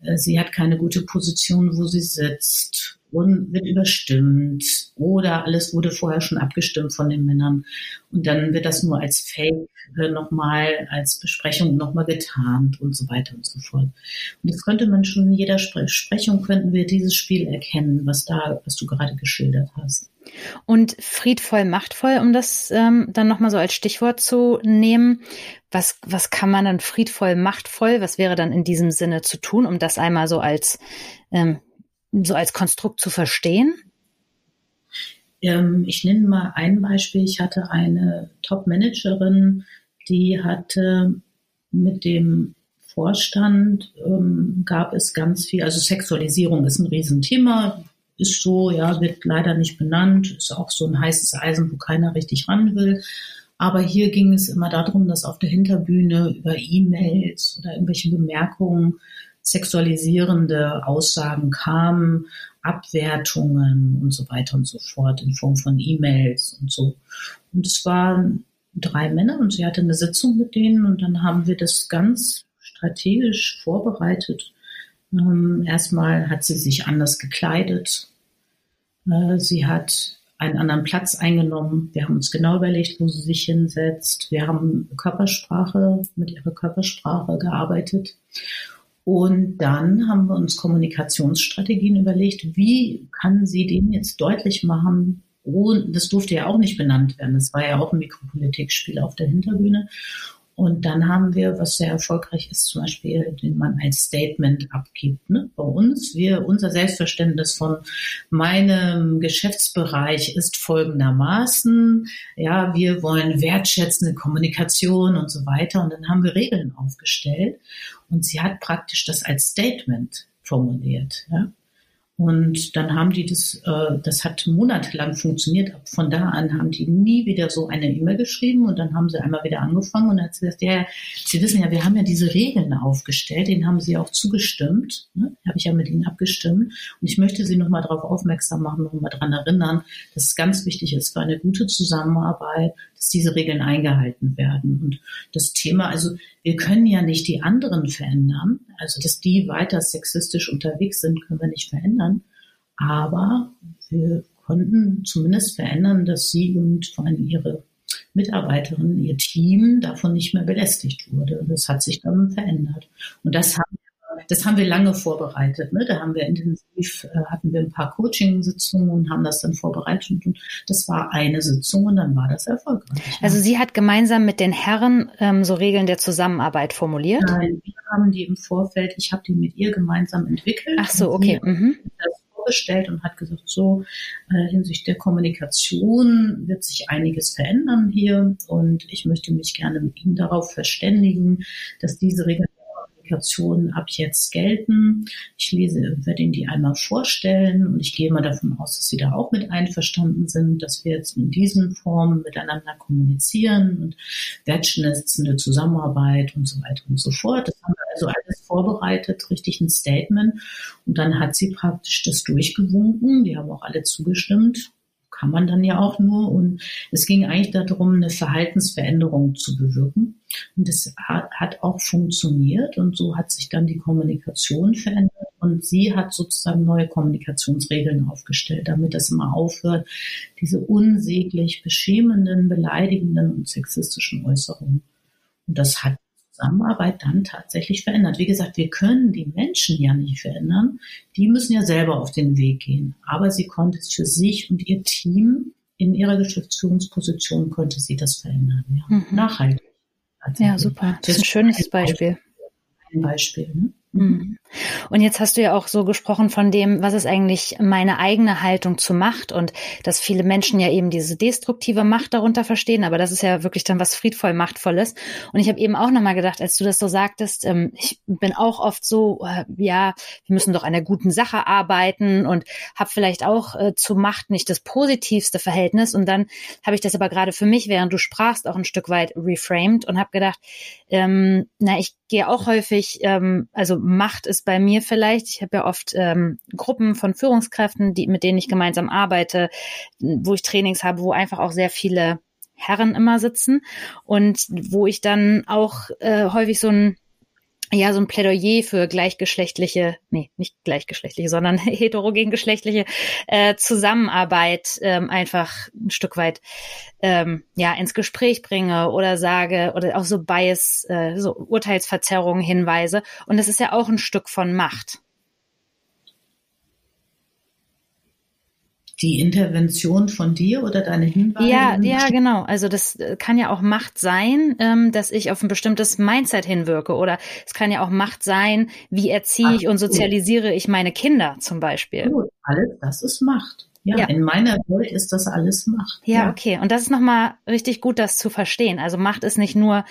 äh, sie hat keine gute Position, wo sie sitzt und wird überstimmt oder alles wurde vorher schon abgestimmt von den Männern und dann wird das nur als Fake nochmal, als Besprechung nochmal getarnt und so weiter und so fort. Und das könnte man schon in jeder Sprechung könnten wir dieses Spiel erkennen, was da, was du gerade geschildert hast. Und friedvoll, machtvoll, um das ähm, dann nochmal so als Stichwort zu nehmen. Was, was kann man dann friedvoll, machtvoll, was wäre dann in diesem Sinne zu tun, um das einmal so als ähm, so als Konstrukt zu verstehen? Ähm, ich nenne mal ein Beispiel. Ich hatte eine Top-Managerin, die hatte mit dem Vorstand ähm, gab es ganz viel, also Sexualisierung ist ein Riesenthema, ist so, ja, wird leider nicht benannt, ist auch so ein heißes Eisen, wo keiner richtig ran will. Aber hier ging es immer darum, dass auf der Hinterbühne über E-Mails oder irgendwelche Bemerkungen sexualisierende Aussagen kamen, Abwertungen und so weiter und so fort in Form von E-Mails und so. Und es waren drei Männer und sie hatte eine Sitzung mit denen und dann haben wir das ganz strategisch vorbereitet. Ähm, erstmal hat sie sich anders gekleidet. Äh, sie hat einen anderen Platz eingenommen. Wir haben uns genau überlegt, wo sie sich hinsetzt. Wir haben Körpersprache, mit ihrer Körpersprache gearbeitet. Und dann haben wir uns Kommunikationsstrategien überlegt, wie kann sie dem jetzt deutlich machen, und das durfte ja auch nicht benannt werden. Das war ja auch ein Mikropolitikspiel auf der Hinterbühne. Und dann haben wir, was sehr erfolgreich ist, zum Beispiel, den man ein Statement abgibt. Ne? Bei uns, wir, unser Selbstverständnis von meinem Geschäftsbereich ist folgendermaßen. Ja, wir wollen wertschätzende Kommunikation und so weiter. Und dann haben wir Regeln aufgestellt. Und sie hat praktisch das als Statement formuliert. Ja? Und dann haben die das, äh, das hat monatelang funktioniert. Von da an haben die nie wieder so eine E-Mail geschrieben und dann haben sie einmal wieder angefangen und dann hat sie gesagt, ja, Sie wissen ja, wir haben ja diese Regeln aufgestellt, denen haben Sie auch zugestimmt, ne? habe ich ja mit Ihnen abgestimmt und ich möchte Sie nochmal darauf aufmerksam machen, nochmal daran erinnern, dass es ganz wichtig ist für eine gute Zusammenarbeit, dass diese Regeln eingehalten werden. Und das Thema, also wir können ja nicht die anderen verändern, also dass die weiter sexistisch unterwegs sind, können wir nicht verändern. Aber wir konnten zumindest verändern, dass sie und vor allem ihre Mitarbeiterin, ihr Team davon nicht mehr belästigt wurde. Das hat sich dann verändert. Und das haben das haben wir lange vorbereitet. Ne? Da haben wir intensiv, äh, hatten wir ein paar Coaching-Sitzungen und haben das dann vorbereitet. Und das war eine Sitzung und dann war das erfolgreich. Also sie hat gemeinsam mit den Herren ähm, so Regeln der Zusammenarbeit formuliert? Nein, wir haben die im Vorfeld, ich habe die mit ihr gemeinsam entwickelt. Ach so, okay. Mhm vorgestellt und hat gesagt, so äh, hinsichtlich der Kommunikation wird sich einiges verändern hier und ich möchte mich gerne mit Ihnen darauf verständigen, dass diese Regeln Applikationen ab jetzt gelten. Ich lese, werde Ihnen die einmal vorstellen und ich gehe mal davon aus, dass Sie da auch mit einverstanden sind, dass wir jetzt in diesen Formen miteinander kommunizieren und wertschätzende Zusammenarbeit und so weiter und so fort. Das haben wir also alles vorbereitet, richtig ein Statement. Und dann hat sie praktisch das durchgewunken. Die haben auch alle zugestimmt kann man dann ja auch nur. Und es ging eigentlich darum, eine Verhaltensveränderung zu bewirken. Und das hat auch funktioniert. Und so hat sich dann die Kommunikation verändert. Und sie hat sozusagen neue Kommunikationsregeln aufgestellt, damit das immer aufhört, diese unsäglich beschämenden, beleidigenden und sexistischen Äußerungen. Und das hat Zusammenarbeit dann tatsächlich verändert. Wie gesagt, wir können die Menschen ja nicht verändern. Die müssen ja selber auf den Weg gehen. Aber sie konnte es für sich und ihr Team in ihrer Geschäftsführungsposition konnte sie das verändern. Ja. Mhm. Nachhaltig. Ja, super. Das ist ein schönes Beispiel. Ein Beispiel. Ne? Mhm. Und jetzt hast du ja auch so gesprochen von dem, was ist eigentlich meine eigene Haltung zu Macht und dass viele Menschen ja eben diese destruktive Macht darunter verstehen, aber das ist ja wirklich dann was friedvoll Machtvolles. Und ich habe eben auch nochmal gedacht, als du das so sagtest, ähm, ich bin auch oft so, äh, ja, wir müssen doch an der guten Sache arbeiten und habe vielleicht auch äh, zu Macht nicht das positivste Verhältnis. Und dann habe ich das aber gerade für mich, während du sprachst, auch ein Stück weit reframed und habe gedacht, ähm, na, ich gehe auch häufig, ähm, also Macht ist bei mir vielleicht, ich habe ja oft ähm, Gruppen von Führungskräften, die, mit denen ich gemeinsam arbeite, wo ich Trainings habe, wo einfach auch sehr viele Herren immer sitzen und wo ich dann auch äh, häufig so ein ja, so ein Plädoyer für gleichgeschlechtliche, nee, nicht gleichgeschlechtliche, sondern heterogengeschlechtliche äh, Zusammenarbeit ähm, einfach ein Stück weit ähm, ja ins Gespräch bringe oder sage oder auch so Bias, äh, so Urteilsverzerrungen hinweise. Und das ist ja auch ein Stück von Macht. Die Intervention von dir oder deine Hinweise? Ja, ja, genau. Also das äh, kann ja auch Macht sein, ähm, dass ich auf ein bestimmtes Mindset hinwirke. Oder es kann ja auch Macht sein, wie erziehe ich und sozialisiere ich meine Kinder zum Beispiel. Gut, alles das ist Macht. Ja, ja, in meiner Welt ist das alles Macht. Ja, ja. okay. Und das ist nochmal richtig gut, das zu verstehen. Also Macht ist nicht nur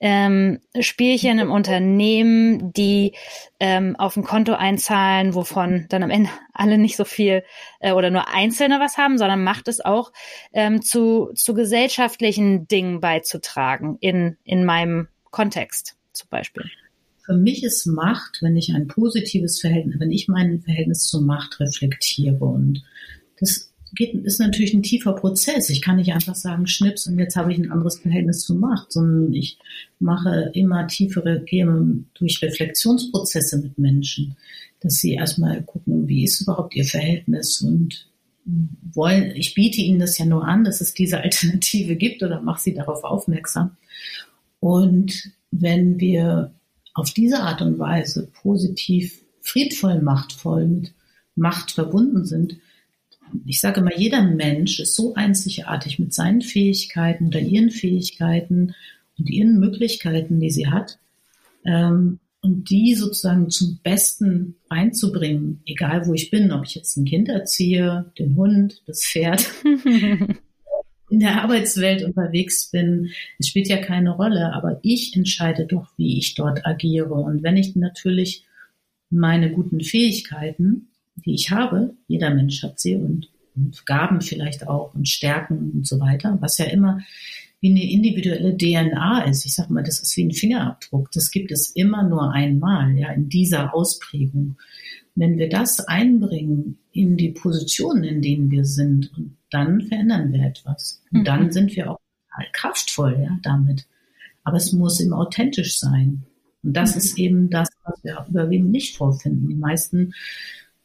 ähm, Spielchen im Unternehmen, die ähm, auf ein Konto einzahlen, wovon dann am Ende alle nicht so viel äh, oder nur Einzelne was haben, sondern Macht es auch ähm, zu, zu gesellschaftlichen Dingen beizutragen in, in meinem Kontext zum Beispiel. Für mich ist Macht, wenn ich ein positives Verhältnis, wenn ich mein Verhältnis zur Macht reflektiere und das geht, ist natürlich ein tiefer Prozess. Ich kann nicht einfach sagen, schnips und jetzt habe ich ein anderes Verhältnis zu Macht, sondern ich mache immer tiefere, gehe durch Reflexionsprozesse mit Menschen, dass sie erstmal gucken, wie ist überhaupt ihr Verhältnis und wollen, ich biete ihnen das ja nur an, dass es diese Alternative gibt oder mache sie darauf aufmerksam. Und wenn wir auf diese Art und Weise positiv, friedvoll, machtvoll mit Macht verbunden sind, ich sage mal, jeder Mensch ist so einzigartig mit seinen Fähigkeiten oder ihren Fähigkeiten und ihren Möglichkeiten, die sie hat, ähm, und die sozusagen zum Besten einzubringen, egal wo ich bin, ob ich jetzt ein Kind erziehe, den Hund, das Pferd, in der Arbeitswelt unterwegs bin, es spielt ja keine Rolle, aber ich entscheide doch, wie ich dort agiere. Und wenn ich natürlich meine guten Fähigkeiten die ich habe. Jeder Mensch hat sie und, und Gaben vielleicht auch und Stärken und so weiter, was ja immer wie eine individuelle DNA ist. Ich sag mal, das ist wie ein Fingerabdruck. Das gibt es immer nur einmal, ja, in dieser Ausprägung. Wenn wir das einbringen in die Positionen, in denen wir sind, dann verändern wir etwas. Und mhm. dann sind wir auch total kraftvoll, ja, damit. Aber es muss eben authentisch sein. Und das mhm. ist eben das, was wir überwiegend nicht vorfinden. Die meisten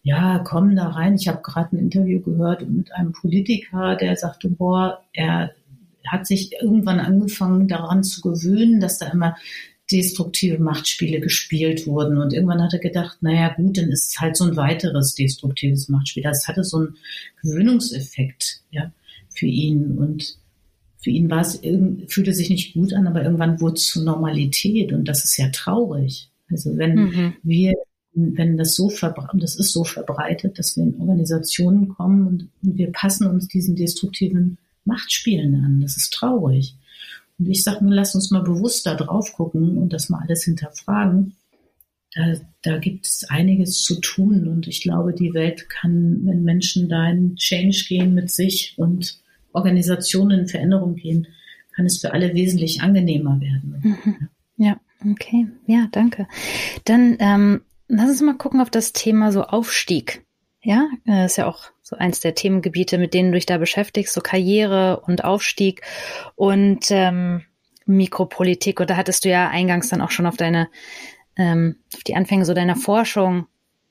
ja, kommen da rein. Ich habe gerade ein Interview gehört mit einem Politiker, der sagte, boah, er hat sich irgendwann angefangen daran zu gewöhnen, dass da immer destruktive Machtspiele gespielt wurden. Und irgendwann hat er gedacht, naja gut, dann ist es halt so ein weiteres destruktives Machtspiel. Das hatte so einen Gewöhnungseffekt ja, für ihn. Und für ihn war es, fühlte sich nicht gut an, aber irgendwann wurde es zur Normalität. Und das ist ja traurig. Also wenn mhm. wir wenn das so verbreitet, das ist so verbreitet, dass wir in Organisationen kommen und, und, wir passen uns diesen destruktiven Machtspielen an. Das ist traurig. Und ich sage nur, lass uns mal bewusst da drauf gucken und das mal alles hinterfragen. Da, da gibt es einiges zu tun und ich glaube, die Welt kann, wenn Menschen da in Change gehen mit sich und Organisationen in Veränderung gehen, kann es für alle wesentlich angenehmer werden. Mhm. Ja, okay. Ja, danke. Dann ähm, Lass uns mal gucken auf das Thema so Aufstieg. Ja, äh, ist ja auch so eins der Themengebiete, mit denen du dich da beschäftigst, so Karriere und Aufstieg und ähm, Mikropolitik. Und da hattest du ja eingangs dann auch schon auf deine, ähm, auf die Anfänge so deiner Forschung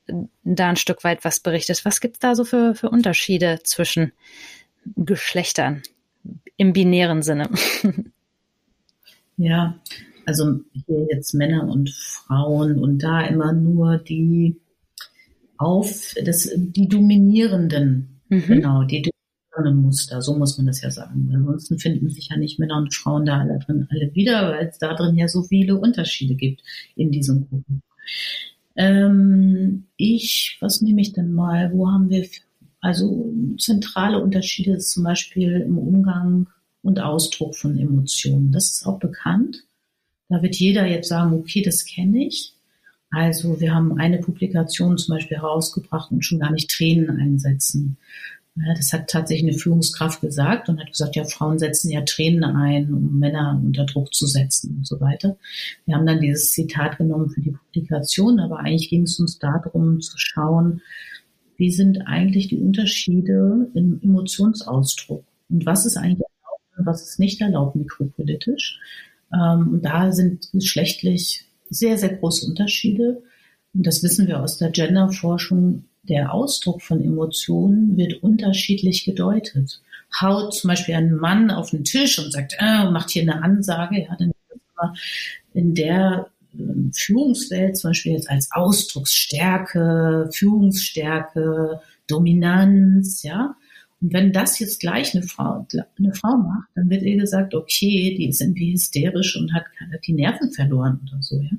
äh, da ein Stück weit was berichtet. Was gibt's da so für, für Unterschiede zwischen Geschlechtern im binären Sinne? Ja, also hier jetzt Männer und Frauen und da immer nur die auf das die dominierenden, mhm. genau, die dominierenden Muster, so muss man das ja sagen. Ansonsten finden sich ja nicht Männer und Frauen da alle drin alle wieder, weil es da drin ja so viele Unterschiede gibt in diesen Gruppen. Ähm, ich, was nehme ich denn mal? Wo haben wir also zentrale Unterschiede zum Beispiel im Umgang und Ausdruck von Emotionen. Das ist auch bekannt. Da wird jeder jetzt sagen, okay, das kenne ich. Also wir haben eine Publikation zum Beispiel herausgebracht und schon gar nicht Tränen einsetzen. Das hat tatsächlich eine Führungskraft gesagt und hat gesagt, ja, Frauen setzen ja Tränen ein, um Männer unter Druck zu setzen und so weiter. Wir haben dann dieses Zitat genommen für die Publikation, aber eigentlich ging es uns darum zu schauen, wie sind eigentlich die Unterschiede im Emotionsausdruck und was ist eigentlich erlaubt und was ist nicht erlaubt mikropolitisch. Ähm, und da sind geschlechtlich sehr, sehr große Unterschiede. Und das wissen wir aus der Genderforschung. Der Ausdruck von Emotionen wird unterschiedlich gedeutet. Haut zum Beispiel ein Mann auf den Tisch und sagt, äh, macht hier eine Ansage, ja, dann in der ähm, Führungswelt zum Beispiel jetzt als Ausdrucksstärke, Führungsstärke, Dominanz, ja. Und wenn das jetzt gleich eine Frau, eine Frau macht, dann wird ihr gesagt, okay, die ist irgendwie hysterisch und hat, hat die Nerven verloren oder so. Ja?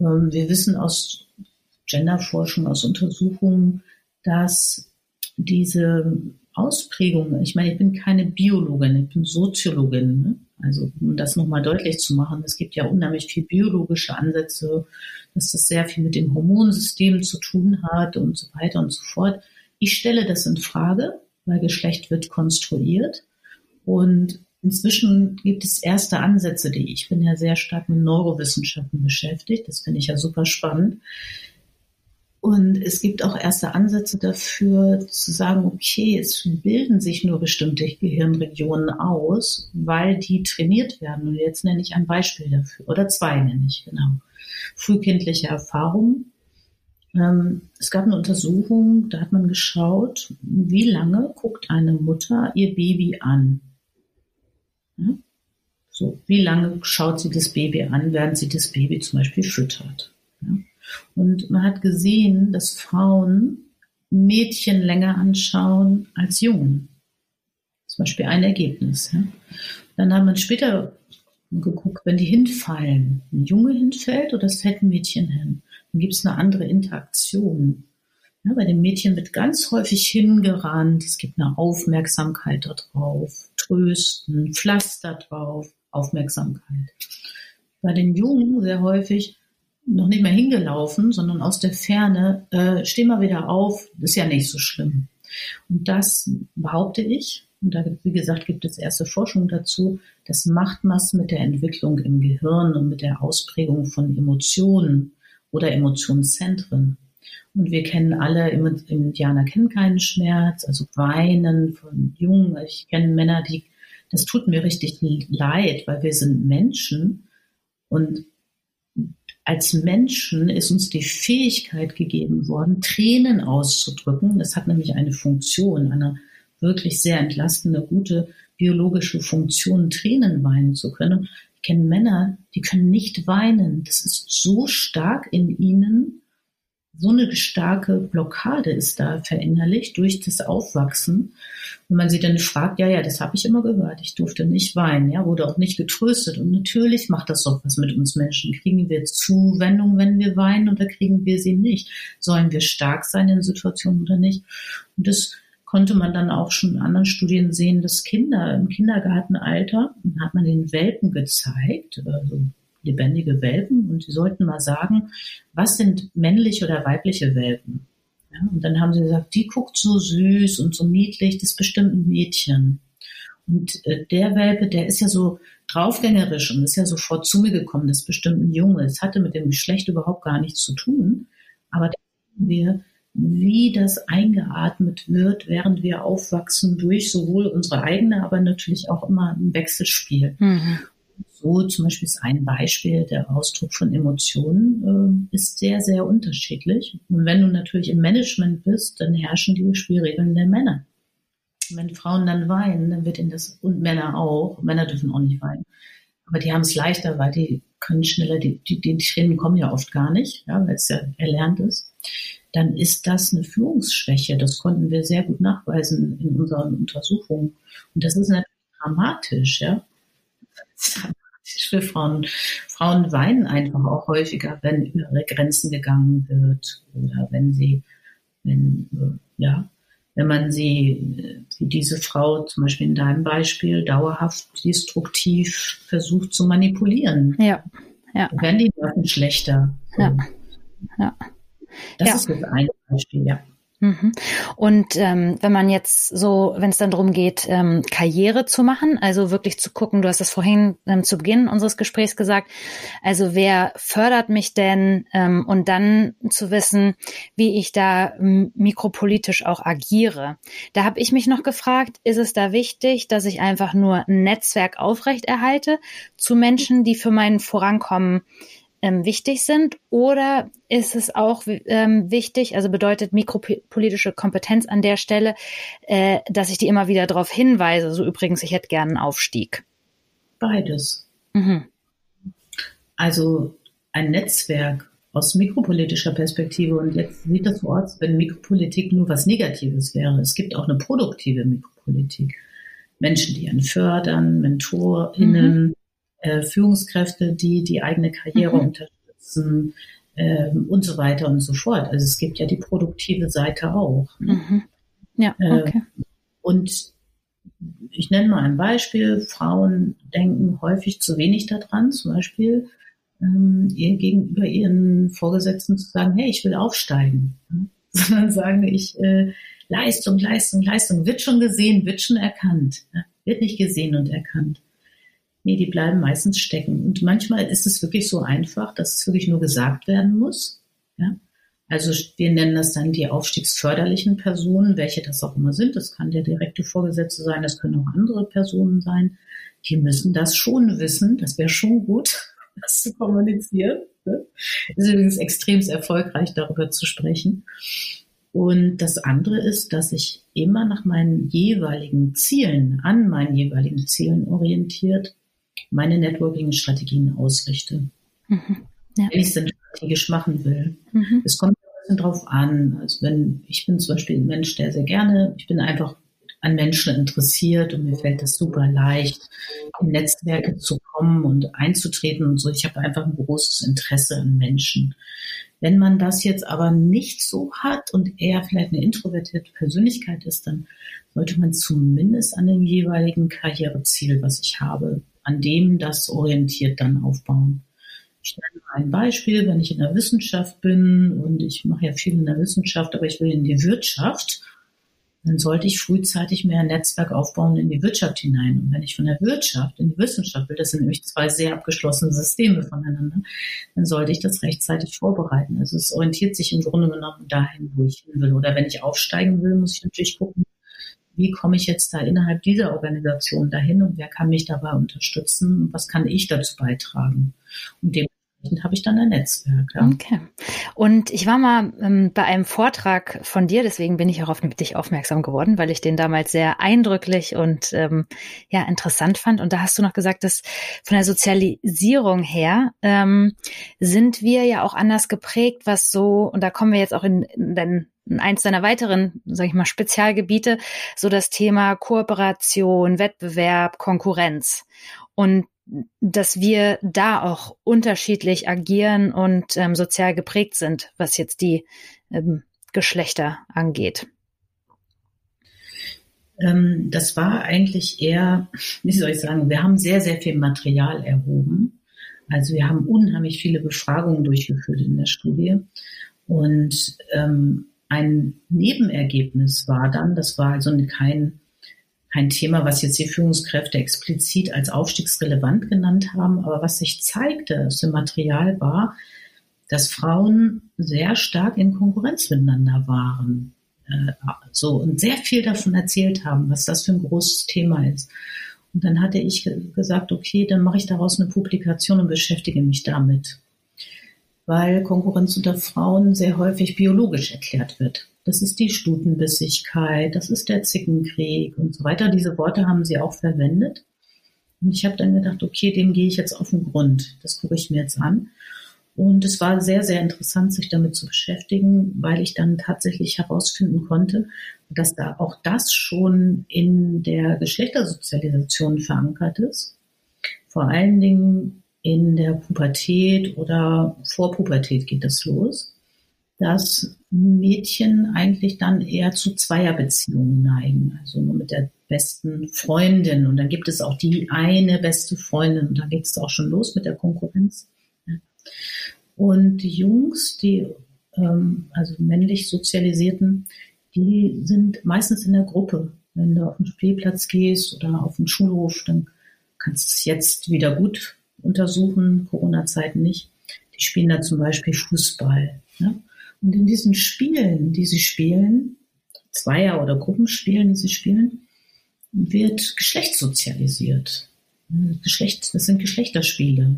Ähm, wir wissen aus Genderforschung, aus Untersuchungen, dass diese Ausprägung, ich meine, ich bin keine Biologin, ich bin Soziologin. Ne? Also um das nochmal deutlich zu machen, es gibt ja unheimlich viel biologische Ansätze, dass das sehr viel mit dem Hormonsystem zu tun hat und so weiter und so fort. Ich stelle das in Frage, weil Geschlecht wird konstruiert und inzwischen gibt es erste Ansätze, die ich bin ja sehr stark mit Neurowissenschaften beschäftigt, das finde ich ja super spannend, und es gibt auch erste Ansätze dafür zu sagen, okay, es bilden sich nur bestimmte Gehirnregionen aus, weil die trainiert werden. Und jetzt nenne ich ein Beispiel dafür, oder zwei nenne ich, genau. Frühkindliche Erfahrungen. Ähm, es gab eine Untersuchung, da hat man geschaut, wie lange guckt eine Mutter ihr Baby an. So, wie lange schaut sie das Baby an, während sie das Baby zum Beispiel füttert. Und man hat gesehen, dass Frauen Mädchen länger anschauen als Jungen. Zum Beispiel ein Ergebnis. Dann hat man später geguckt, wenn die hinfallen, ein Junge hinfällt oder es fällt ein Mädchen hin, dann gibt es eine andere Interaktion. Ja, bei dem Mädchen wird ganz häufig hingerannt, es gibt eine Aufmerksamkeit darauf, Trösten, Pflaster drauf, Aufmerksamkeit. Bei den Jungen sehr häufig noch nicht mehr hingelaufen, sondern aus der Ferne, äh, steh mal wieder auf, ist ja nicht so schlimm. Und das behaupte ich, und da, wie gesagt, gibt es erste Forschung dazu, das macht was mit der Entwicklung im Gehirn und mit der Ausprägung von Emotionen oder Emotionszentren. Und wir kennen alle, Indianer kennen keinen Schmerz, also Weinen von Jungen. Ich kenne Männer, die, das tut mir richtig leid, weil wir sind Menschen und als Menschen ist uns die Fähigkeit gegeben worden, Tränen auszudrücken. Das hat nämlich eine Funktion, eine wirklich sehr entlastende, gute biologische Funktion, Tränen weinen zu können. Kenne Männer, die können nicht weinen. Das ist so stark in ihnen, so eine starke Blockade ist da verinnerlicht durch das Aufwachsen. Wenn man sie dann fragt, ja, ja, das habe ich immer gehört, ich durfte nicht weinen, ja, wurde auch nicht getröstet. Und natürlich macht das doch was mit uns Menschen. Kriegen wir Zuwendung, wenn wir weinen, oder kriegen wir sie nicht? Sollen wir stark sein in Situationen oder nicht? Und das konnte man dann auch schon in anderen Studien sehen, dass Kinder im Kindergartenalter, hat man den Welpen gezeigt, also lebendige Welpen und sie sollten mal sagen, was sind männliche oder weibliche Welpen? Ja, und dann haben sie gesagt, die guckt so süß und so niedlich, das ist bestimmt ein Mädchen. Und äh, der Welpe, der ist ja so draufgängerisch und ist ja sofort zu mir gekommen, das ist bestimmt ein Junge. Es hatte mit dem Geschlecht überhaupt gar nichts zu tun. Aber da sehen wir, wie das eingeatmet wird, während wir aufwachsen durch sowohl unsere eigene, aber natürlich auch immer ein Wechselspiel. Mhm so zum Beispiel ist ein Beispiel, der Ausdruck von Emotionen äh, ist sehr, sehr unterschiedlich. Und wenn du natürlich im Management bist, dann herrschen die Spielregeln der Männer. Und wenn Frauen dann weinen, dann wird ihnen das, und Männer auch, Männer dürfen auch nicht weinen, aber die haben es leichter, weil die können schneller, die, die, die Tränen kommen ja oft gar nicht, ja, weil es ja erlernt ist. Dann ist das eine Führungsschwäche. Das konnten wir sehr gut nachweisen in unseren Untersuchungen. Und das ist natürlich dramatisch, ja für Frauen. Frauen weinen einfach auch häufiger, wenn über ihre Grenzen gegangen wird oder wenn sie, wenn, äh, ja, wenn man sie, äh, wie diese Frau zum Beispiel in deinem Beispiel, dauerhaft destruktiv versucht zu manipulieren. Ja, ja. Dann werden die Nerven schlechter. Ja, ja. Das ja. ist das eine Beispiel, ja. Mhm. Und ähm, wenn man jetzt so, wenn es dann darum geht, ähm, Karriere zu machen, also wirklich zu gucken, du hast es vorhin ähm, zu Beginn unseres Gesprächs gesagt, also wer fördert mich denn ähm, und dann zu wissen, wie ich da mikropolitisch auch agiere. Da habe ich mich noch gefragt, ist es da wichtig, dass ich einfach nur ein Netzwerk aufrechterhalte zu Menschen, die für mein Vorankommen ähm, wichtig sind? Oder ist es auch ähm, wichtig, also bedeutet mikropolitische Kompetenz an der Stelle, äh, dass ich die immer wieder darauf hinweise, so übrigens, ich hätte gerne einen Aufstieg? Beides. Mhm. Also ein Netzwerk aus mikropolitischer Perspektive, und jetzt sieht das so aus, wenn Mikropolitik nur was Negatives wäre. Es gibt auch eine produktive Mikropolitik. Menschen, die einen fördern, MentorInnen, mhm. Äh, Führungskräfte, die die eigene Karriere mhm. unterstützen ähm, und so weiter und so fort. Also es gibt ja die produktive Seite auch. Ne? Mhm. Ja, äh, okay. Äh, und ich nenne mal ein Beispiel. Frauen denken häufig zu wenig daran, zum Beispiel ähm, ihr gegenüber ihren Vorgesetzten zu sagen, hey, ich will aufsteigen. Sondern sagen, ich äh, Leistung, Leistung, Leistung, wird schon gesehen, wird schon erkannt. Ja? Wird nicht gesehen und erkannt. Nee, die bleiben meistens stecken. Und manchmal ist es wirklich so einfach, dass es wirklich nur gesagt werden muss. Ja? Also wir nennen das dann die aufstiegsförderlichen Personen, welche das auch immer sind. Das kann der direkte Vorgesetzte sein, das können auch andere Personen sein. Die müssen das schon wissen. Das wäre schon gut, das zu kommunizieren. Ne? Ist übrigens extrem erfolgreich, darüber zu sprechen. Und das andere ist, dass ich immer nach meinen jeweiligen Zielen, an meinen jeweiligen Zielen orientiert, meine Networking-Strategien ausrichte. Mhm. Ja. Wenn ich es denn strategisch machen will. Mhm. Es kommt bisschen drauf an. Also wenn, ich bin zum Beispiel ein Mensch, der sehr gerne, ich bin einfach an Menschen interessiert und mir fällt das super leicht, in Netzwerke zu kommen und einzutreten und so. Ich habe einfach ein großes Interesse an Menschen. Wenn man das jetzt aber nicht so hat und eher vielleicht eine introvertierte Persönlichkeit ist, dann sollte man zumindest an dem jeweiligen Karriereziel, was ich habe, an dem das orientiert dann aufbauen. Ich nenne mal ein Beispiel, wenn ich in der Wissenschaft bin und ich mache ja viel in der Wissenschaft, aber ich will in die Wirtschaft, dann sollte ich frühzeitig mehr ein Netzwerk aufbauen in die Wirtschaft hinein. Und wenn ich von der Wirtschaft in die Wissenschaft will, das sind nämlich zwei sehr abgeschlossene Systeme voneinander, dann sollte ich das rechtzeitig vorbereiten. Also es orientiert sich im Grunde genommen dahin, wo ich hin will. Oder wenn ich aufsteigen will, muss ich natürlich gucken, wie komme ich jetzt da innerhalb dieser Organisation dahin und wer kann mich dabei unterstützen und was kann ich dazu beitragen. Und dem habe ich dann ein Netzwerk. Ja. Okay. Und ich war mal ähm, bei einem Vortrag von dir, deswegen bin ich auch auf dich aufmerksam geworden, weil ich den damals sehr eindrücklich und ähm, ja interessant fand. Und da hast du noch gesagt, dass von der Sozialisierung her ähm, sind wir ja auch anders geprägt, was so und da kommen wir jetzt auch in, in dein in eins deiner weiteren, sage ich mal, Spezialgebiete, so das Thema Kooperation, Wettbewerb, Konkurrenz. Und dass wir da auch unterschiedlich agieren und ähm, sozial geprägt sind, was jetzt die ähm, Geschlechter angeht. Ähm, das war eigentlich eher, wie soll ich sagen, wir haben sehr, sehr viel Material erhoben. Also wir haben unheimlich viele Befragungen durchgeführt in der Studie. Und ähm, ein Nebenergebnis war dann, das war also kein kein Thema, was jetzt die Führungskräfte explizit als aufstiegsrelevant genannt haben, aber was sich zeigte aus dem Material war, dass Frauen sehr stark in Konkurrenz miteinander waren. Äh, so und sehr viel davon erzählt haben, was das für ein großes Thema ist. Und dann hatte ich gesagt, okay, dann mache ich daraus eine Publikation und beschäftige mich damit. Weil Konkurrenz unter Frauen sehr häufig biologisch erklärt wird. Das ist die Stutenbissigkeit, das ist der Zickenkrieg und so weiter. Diese Worte haben sie auch verwendet. Und ich habe dann gedacht, okay, dem gehe ich jetzt auf den Grund. Das gucke ich mir jetzt an. Und es war sehr, sehr interessant, sich damit zu beschäftigen, weil ich dann tatsächlich herausfinden konnte, dass da auch das schon in der Geschlechtersozialisation verankert ist. Vor allen Dingen in der Pubertät oder vor Pubertät geht das los dass Mädchen eigentlich dann eher zu Zweierbeziehungen neigen, also nur mit der besten Freundin. Und dann gibt es auch die eine beste Freundin und da geht es auch schon los mit der Konkurrenz. Und die Jungs, die ähm, also männlich sozialisierten, die sind meistens in der Gruppe. Wenn du auf den Spielplatz gehst oder auf den Schulhof, dann kannst du es jetzt wieder gut untersuchen, Corona-Zeiten nicht. Die spielen da zum Beispiel Fußball. Ne? Und in diesen Spielen, die sie spielen, Zweier- oder Gruppenspielen, die sie spielen, wird geschlechtssozialisiert. Geschlecht, das sind Geschlechterspiele.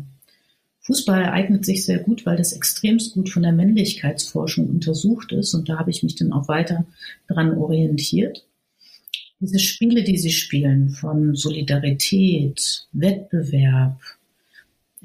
Fußball eignet sich sehr gut, weil das extremst gut von der Männlichkeitsforschung untersucht ist und da habe ich mich dann auch weiter dran orientiert. Diese Spiele, die sie spielen, von Solidarität, Wettbewerb,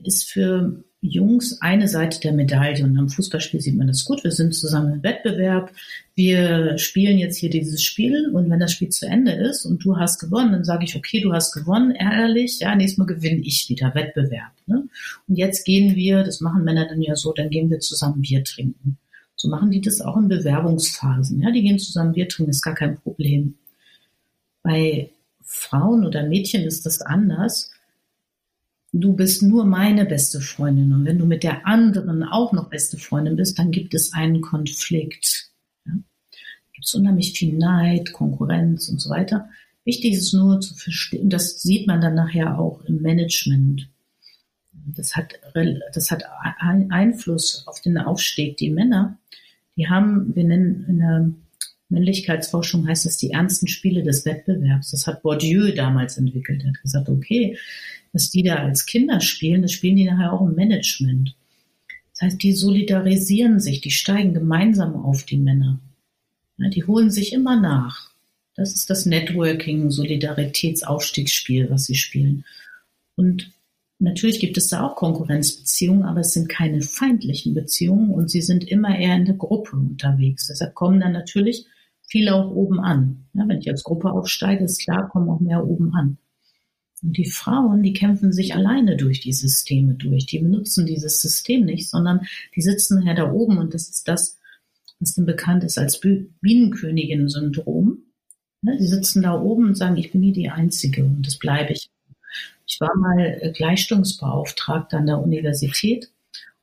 ist für Jungs eine Seite der Medaille und am Fußballspiel sieht man das gut. Wir sind zusammen im Wettbewerb. Wir spielen jetzt hier dieses Spiel und wenn das Spiel zu Ende ist und du hast gewonnen, dann sage ich, okay, du hast gewonnen, ärgerlich. Ja, nächstes Mal gewinne ich wieder Wettbewerb. Ne? Und jetzt gehen wir, das machen Männer dann ja so, dann gehen wir zusammen Bier trinken. So machen die das auch in Bewerbungsphasen. Ja, die gehen zusammen Bier trinken, ist gar kein Problem. Bei Frauen oder Mädchen ist das anders du bist nur meine beste Freundin und wenn du mit der anderen auch noch beste Freundin bist, dann gibt es einen Konflikt. Ja? Gibt es unheimlich viel Neid, Konkurrenz und so weiter. Wichtig ist nur zu verstehen, das sieht man dann nachher auch im Management. Das hat, das hat Einfluss auf den Aufstieg. Die Männer, die haben, wir nennen in der Männlichkeitsforschung heißt das die ernsten Spiele des Wettbewerbs. Das hat Bourdieu damals entwickelt. Er hat gesagt, okay, was die da als Kinder spielen, das spielen die nachher auch im Management. Das heißt, die solidarisieren sich, die steigen gemeinsam auf die Männer. Ja, die holen sich immer nach. Das ist das Networking, Solidaritätsaufstiegsspiel, was sie spielen. Und natürlich gibt es da auch Konkurrenzbeziehungen, aber es sind keine feindlichen Beziehungen und sie sind immer eher in der Gruppe unterwegs. Deshalb kommen dann natürlich viele auch oben an. Ja, wenn ich als Gruppe aufsteige, ist klar, kommen auch mehr oben an. Und die Frauen, die kämpfen sich alleine durch die Systeme durch. Die benutzen dieses System nicht, sondern die sitzen nachher da oben und das ist das, was dann bekannt ist als Bienenkönigin-Syndrom. Ja, die sitzen da oben und sagen, ich bin hier die Einzige und das bleibe ich. Ich war mal Gleichstellungsbeauftragter an der Universität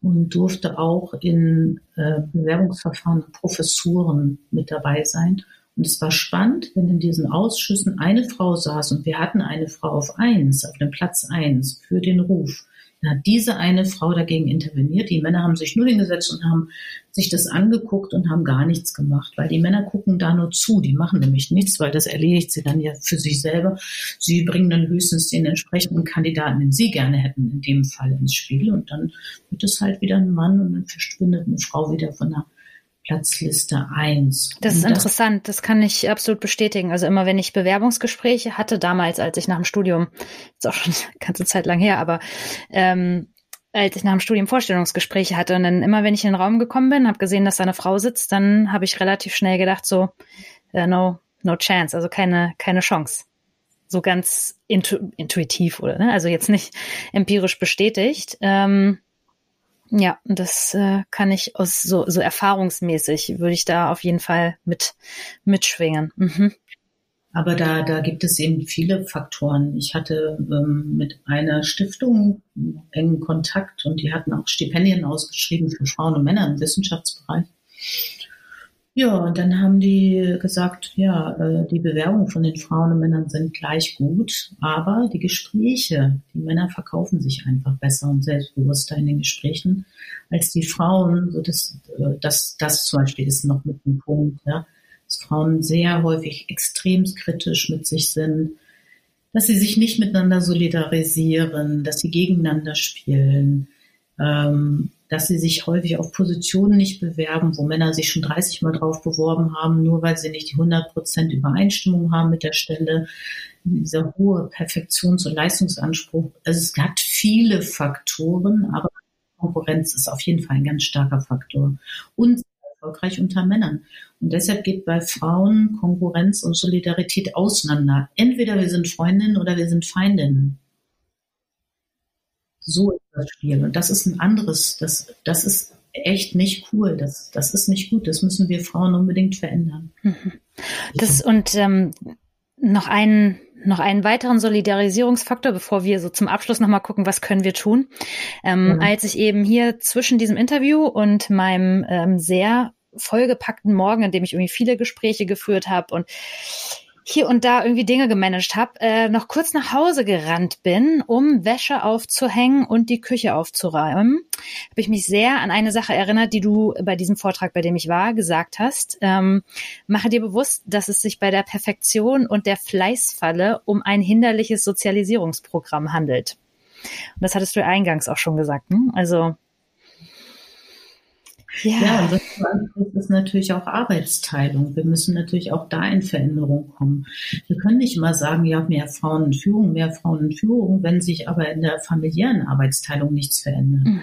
und durfte auch in äh, Bewerbungsverfahren Professuren mit dabei sein. Und es war spannend, wenn in diesen Ausschüssen eine Frau saß und wir hatten eine Frau auf eins, auf dem Platz eins für den Ruf. Dann hat diese eine Frau dagegen interveniert. Die Männer haben sich nur hingesetzt und haben sich das angeguckt und haben gar nichts gemacht, weil die Männer gucken da nur zu. Die machen nämlich nichts, weil das erledigt sie dann ja für sich selber. Sie bringen dann höchstens den entsprechenden Kandidaten, den sie gerne hätten, in dem Fall ins Spiel. Und dann wird es halt wieder ein Mann und dann verschwindet eine Frau wieder von der Platzliste 1. Das ist das interessant, das kann ich absolut bestätigen. Also immer wenn ich Bewerbungsgespräche hatte, damals, als ich nach dem Studium, ist auch schon eine ganze Zeit lang her, aber ähm, als ich nach dem Studium Vorstellungsgespräche hatte und dann immer, wenn ich in den Raum gekommen bin, habe gesehen, dass da eine Frau sitzt, dann habe ich relativ schnell gedacht, so, uh, no, no chance, also keine, keine Chance. So ganz intu intuitiv oder, ne? also jetzt nicht empirisch bestätigt. Ähm, ja, das äh, kann ich aus so, so erfahrungsmäßig würde ich da auf jeden Fall mit mitschwingen. Mhm. Aber da, da gibt es eben viele Faktoren. Ich hatte ähm, mit einer Stiftung engen Kontakt und die hatten auch Stipendien ausgeschrieben für Frauen und Männer im Wissenschaftsbereich. Ja, und dann haben die gesagt, ja, äh, die Bewerbungen von den Frauen und Männern sind gleich gut, aber die Gespräche, die Männer verkaufen sich einfach besser und selbstbewusster in den Gesprächen als die Frauen. So das, äh, das, das zum Beispiel ist noch mit einem Punkt, ja, dass Frauen sehr häufig extrem kritisch mit sich sind, dass sie sich nicht miteinander solidarisieren, dass sie gegeneinander spielen. Ähm, dass sie sich häufig auf Positionen nicht bewerben, wo Männer sich schon 30 Mal drauf beworben haben, nur weil sie nicht die 100 Prozent Übereinstimmung haben mit der Stelle. Dieser hohe Perfektions- und Leistungsanspruch. Also es hat viele Faktoren, aber Konkurrenz ist auf jeden Fall ein ganz starker Faktor. Und erfolgreich unter Männern. Und deshalb geht bei Frauen Konkurrenz und Solidarität auseinander. Entweder wir sind Freundinnen oder wir sind Feindinnen. So ist das Spiel. Und das ist ein anderes, das, das ist echt nicht cool. Das, das ist nicht gut. Das müssen wir Frauen unbedingt verändern. Mhm. Das und ähm, noch einen noch einen weiteren Solidarisierungsfaktor, bevor wir so zum Abschluss nochmal gucken, was können wir tun. Ähm, ja. Als ich eben hier zwischen diesem Interview und meinem ähm, sehr vollgepackten Morgen, in dem ich irgendwie viele Gespräche geführt habe und hier und da irgendwie Dinge gemanagt habe, äh, noch kurz nach Hause gerannt bin, um Wäsche aufzuhängen und die Küche aufzuräumen, habe ich mich sehr an eine Sache erinnert, die du bei diesem Vortrag, bei dem ich war, gesagt hast. Ähm, mache dir bewusst, dass es sich bei der Perfektion und der Fleißfalle um ein hinderliches Sozialisierungsprogramm handelt. Und das hattest du eingangs auch schon gesagt. Hm? Also Ja, ja und ansprichst, ist natürlich auch Arbeitsteilung. Wir müssen natürlich auch da in Veränderung kommen. Wir können nicht immer sagen, ja, mehr Frauen in Führung, mehr Frauen in Führung, wenn sich aber in der familiären Arbeitsteilung nichts verändert. Mhm.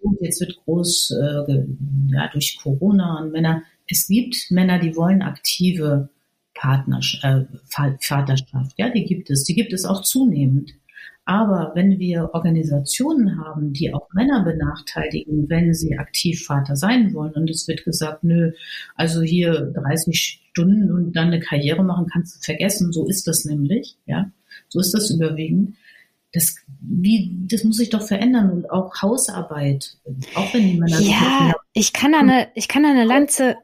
Und jetzt wird groß äh, ja, durch Corona und Männer, es gibt Männer, die wollen aktive Partnerschaft, äh, Vaterschaft. Ja, die gibt es. Die gibt es auch zunehmend. Aber wenn wir Organisationen haben, die auch Männer benachteiligen, wenn sie aktiv Vater sein wollen, und es wird gesagt, nö, also hier 30 Stunden und dann eine Karriere machen, kannst du vergessen. So ist das nämlich, ja. So ist das überwiegend. Das, wie, das muss sich doch verändern und auch Hausarbeit, auch wenn die Männer. Ja, ich kann da eine, ich kann da eine Lanze,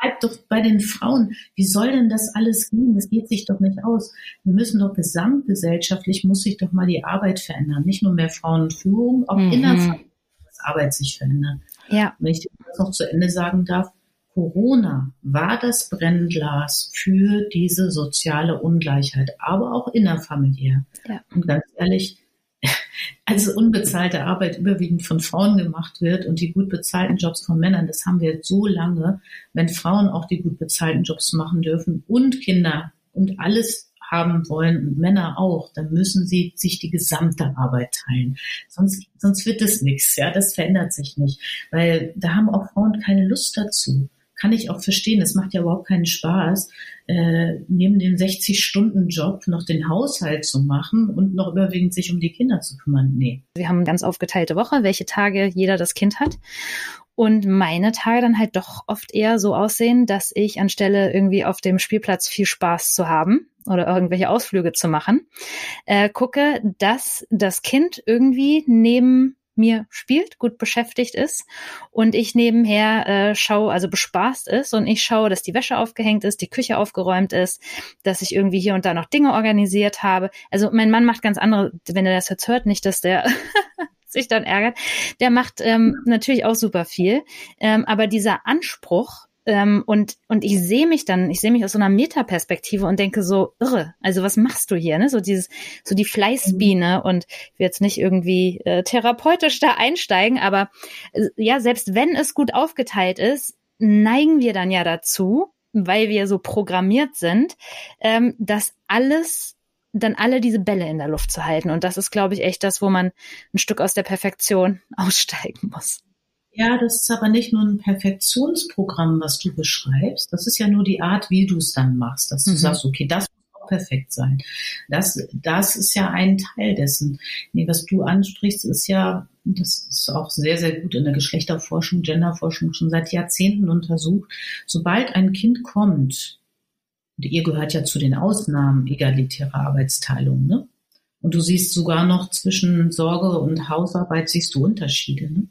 bleibt doch bei den Frauen. Wie soll denn das alles gehen? Das geht sich doch nicht aus. Wir müssen doch gesamtgesellschaftlich muss sich doch mal die Arbeit verändern. Nicht nur mehr Frauenführung, auch mhm. innerhalb muss Arbeit sich verändern. Ja. Wenn ich das noch zu Ende sagen darf, Corona war das Brennglas für diese soziale Ungleichheit, aber auch innerfamiliär. Ja. Und ganz ehrlich, als unbezahlte Arbeit überwiegend von Frauen gemacht wird und die gut bezahlten Jobs von Männern, das haben wir jetzt so lange, wenn Frauen auch die gut bezahlten Jobs machen dürfen und Kinder und alles haben wollen und Männer auch, dann müssen sie sich die gesamte Arbeit teilen. Sonst, sonst wird es nichts, ja, das verändert sich nicht, weil da haben auch Frauen keine Lust dazu kann ich auch verstehen. Es macht ja überhaupt keinen Spaß, äh, neben dem 60-Stunden-Job noch den Haushalt zu machen und noch überwiegend sich um die Kinder zu kümmern. Nee. Wir haben eine ganz aufgeteilte Woche, welche Tage jeder das Kind hat. Und meine Tage dann halt doch oft eher so aussehen, dass ich anstelle irgendwie auf dem Spielplatz viel Spaß zu haben oder irgendwelche Ausflüge zu machen, äh, gucke, dass das Kind irgendwie neben mir spielt, gut beschäftigt ist und ich nebenher äh, schaue, also bespaßt ist und ich schaue, dass die Wäsche aufgehängt ist, die Küche aufgeräumt ist, dass ich irgendwie hier und da noch Dinge organisiert habe. Also mein Mann macht ganz andere, wenn er das jetzt hört, nicht, dass der sich dann ärgert. Der macht ähm, natürlich auch super viel, ähm, aber dieser Anspruch, ähm, und, und ich sehe mich dann, ich sehe mich aus so einer Metaperspektive und denke so, irre, also was machst du hier? Ne? So dieses, so die Fleißbiene und ich will jetzt nicht irgendwie äh, therapeutisch da einsteigen, aber äh, ja, selbst wenn es gut aufgeteilt ist, neigen wir dann ja dazu, weil wir so programmiert sind, ähm, dass alles dann alle diese Bälle in der Luft zu halten. Und das ist, glaube ich, echt das, wo man ein Stück aus der Perfektion aussteigen muss. Ja, das ist aber nicht nur ein Perfektionsprogramm, was du beschreibst. Das ist ja nur die Art, wie du es dann machst, dass du mhm. sagst, okay, das muss auch perfekt sein. Das, das ist ja ein Teil dessen. Nee, was du ansprichst, ist ja, das ist auch sehr, sehr gut in der Geschlechterforschung, Genderforschung schon seit Jahrzehnten untersucht. Sobald ein Kind kommt, und ihr gehört ja zu den Ausnahmen egalitärer Arbeitsteilung, ne? Und du siehst sogar noch zwischen Sorge und Hausarbeit siehst du Unterschiede. Ne?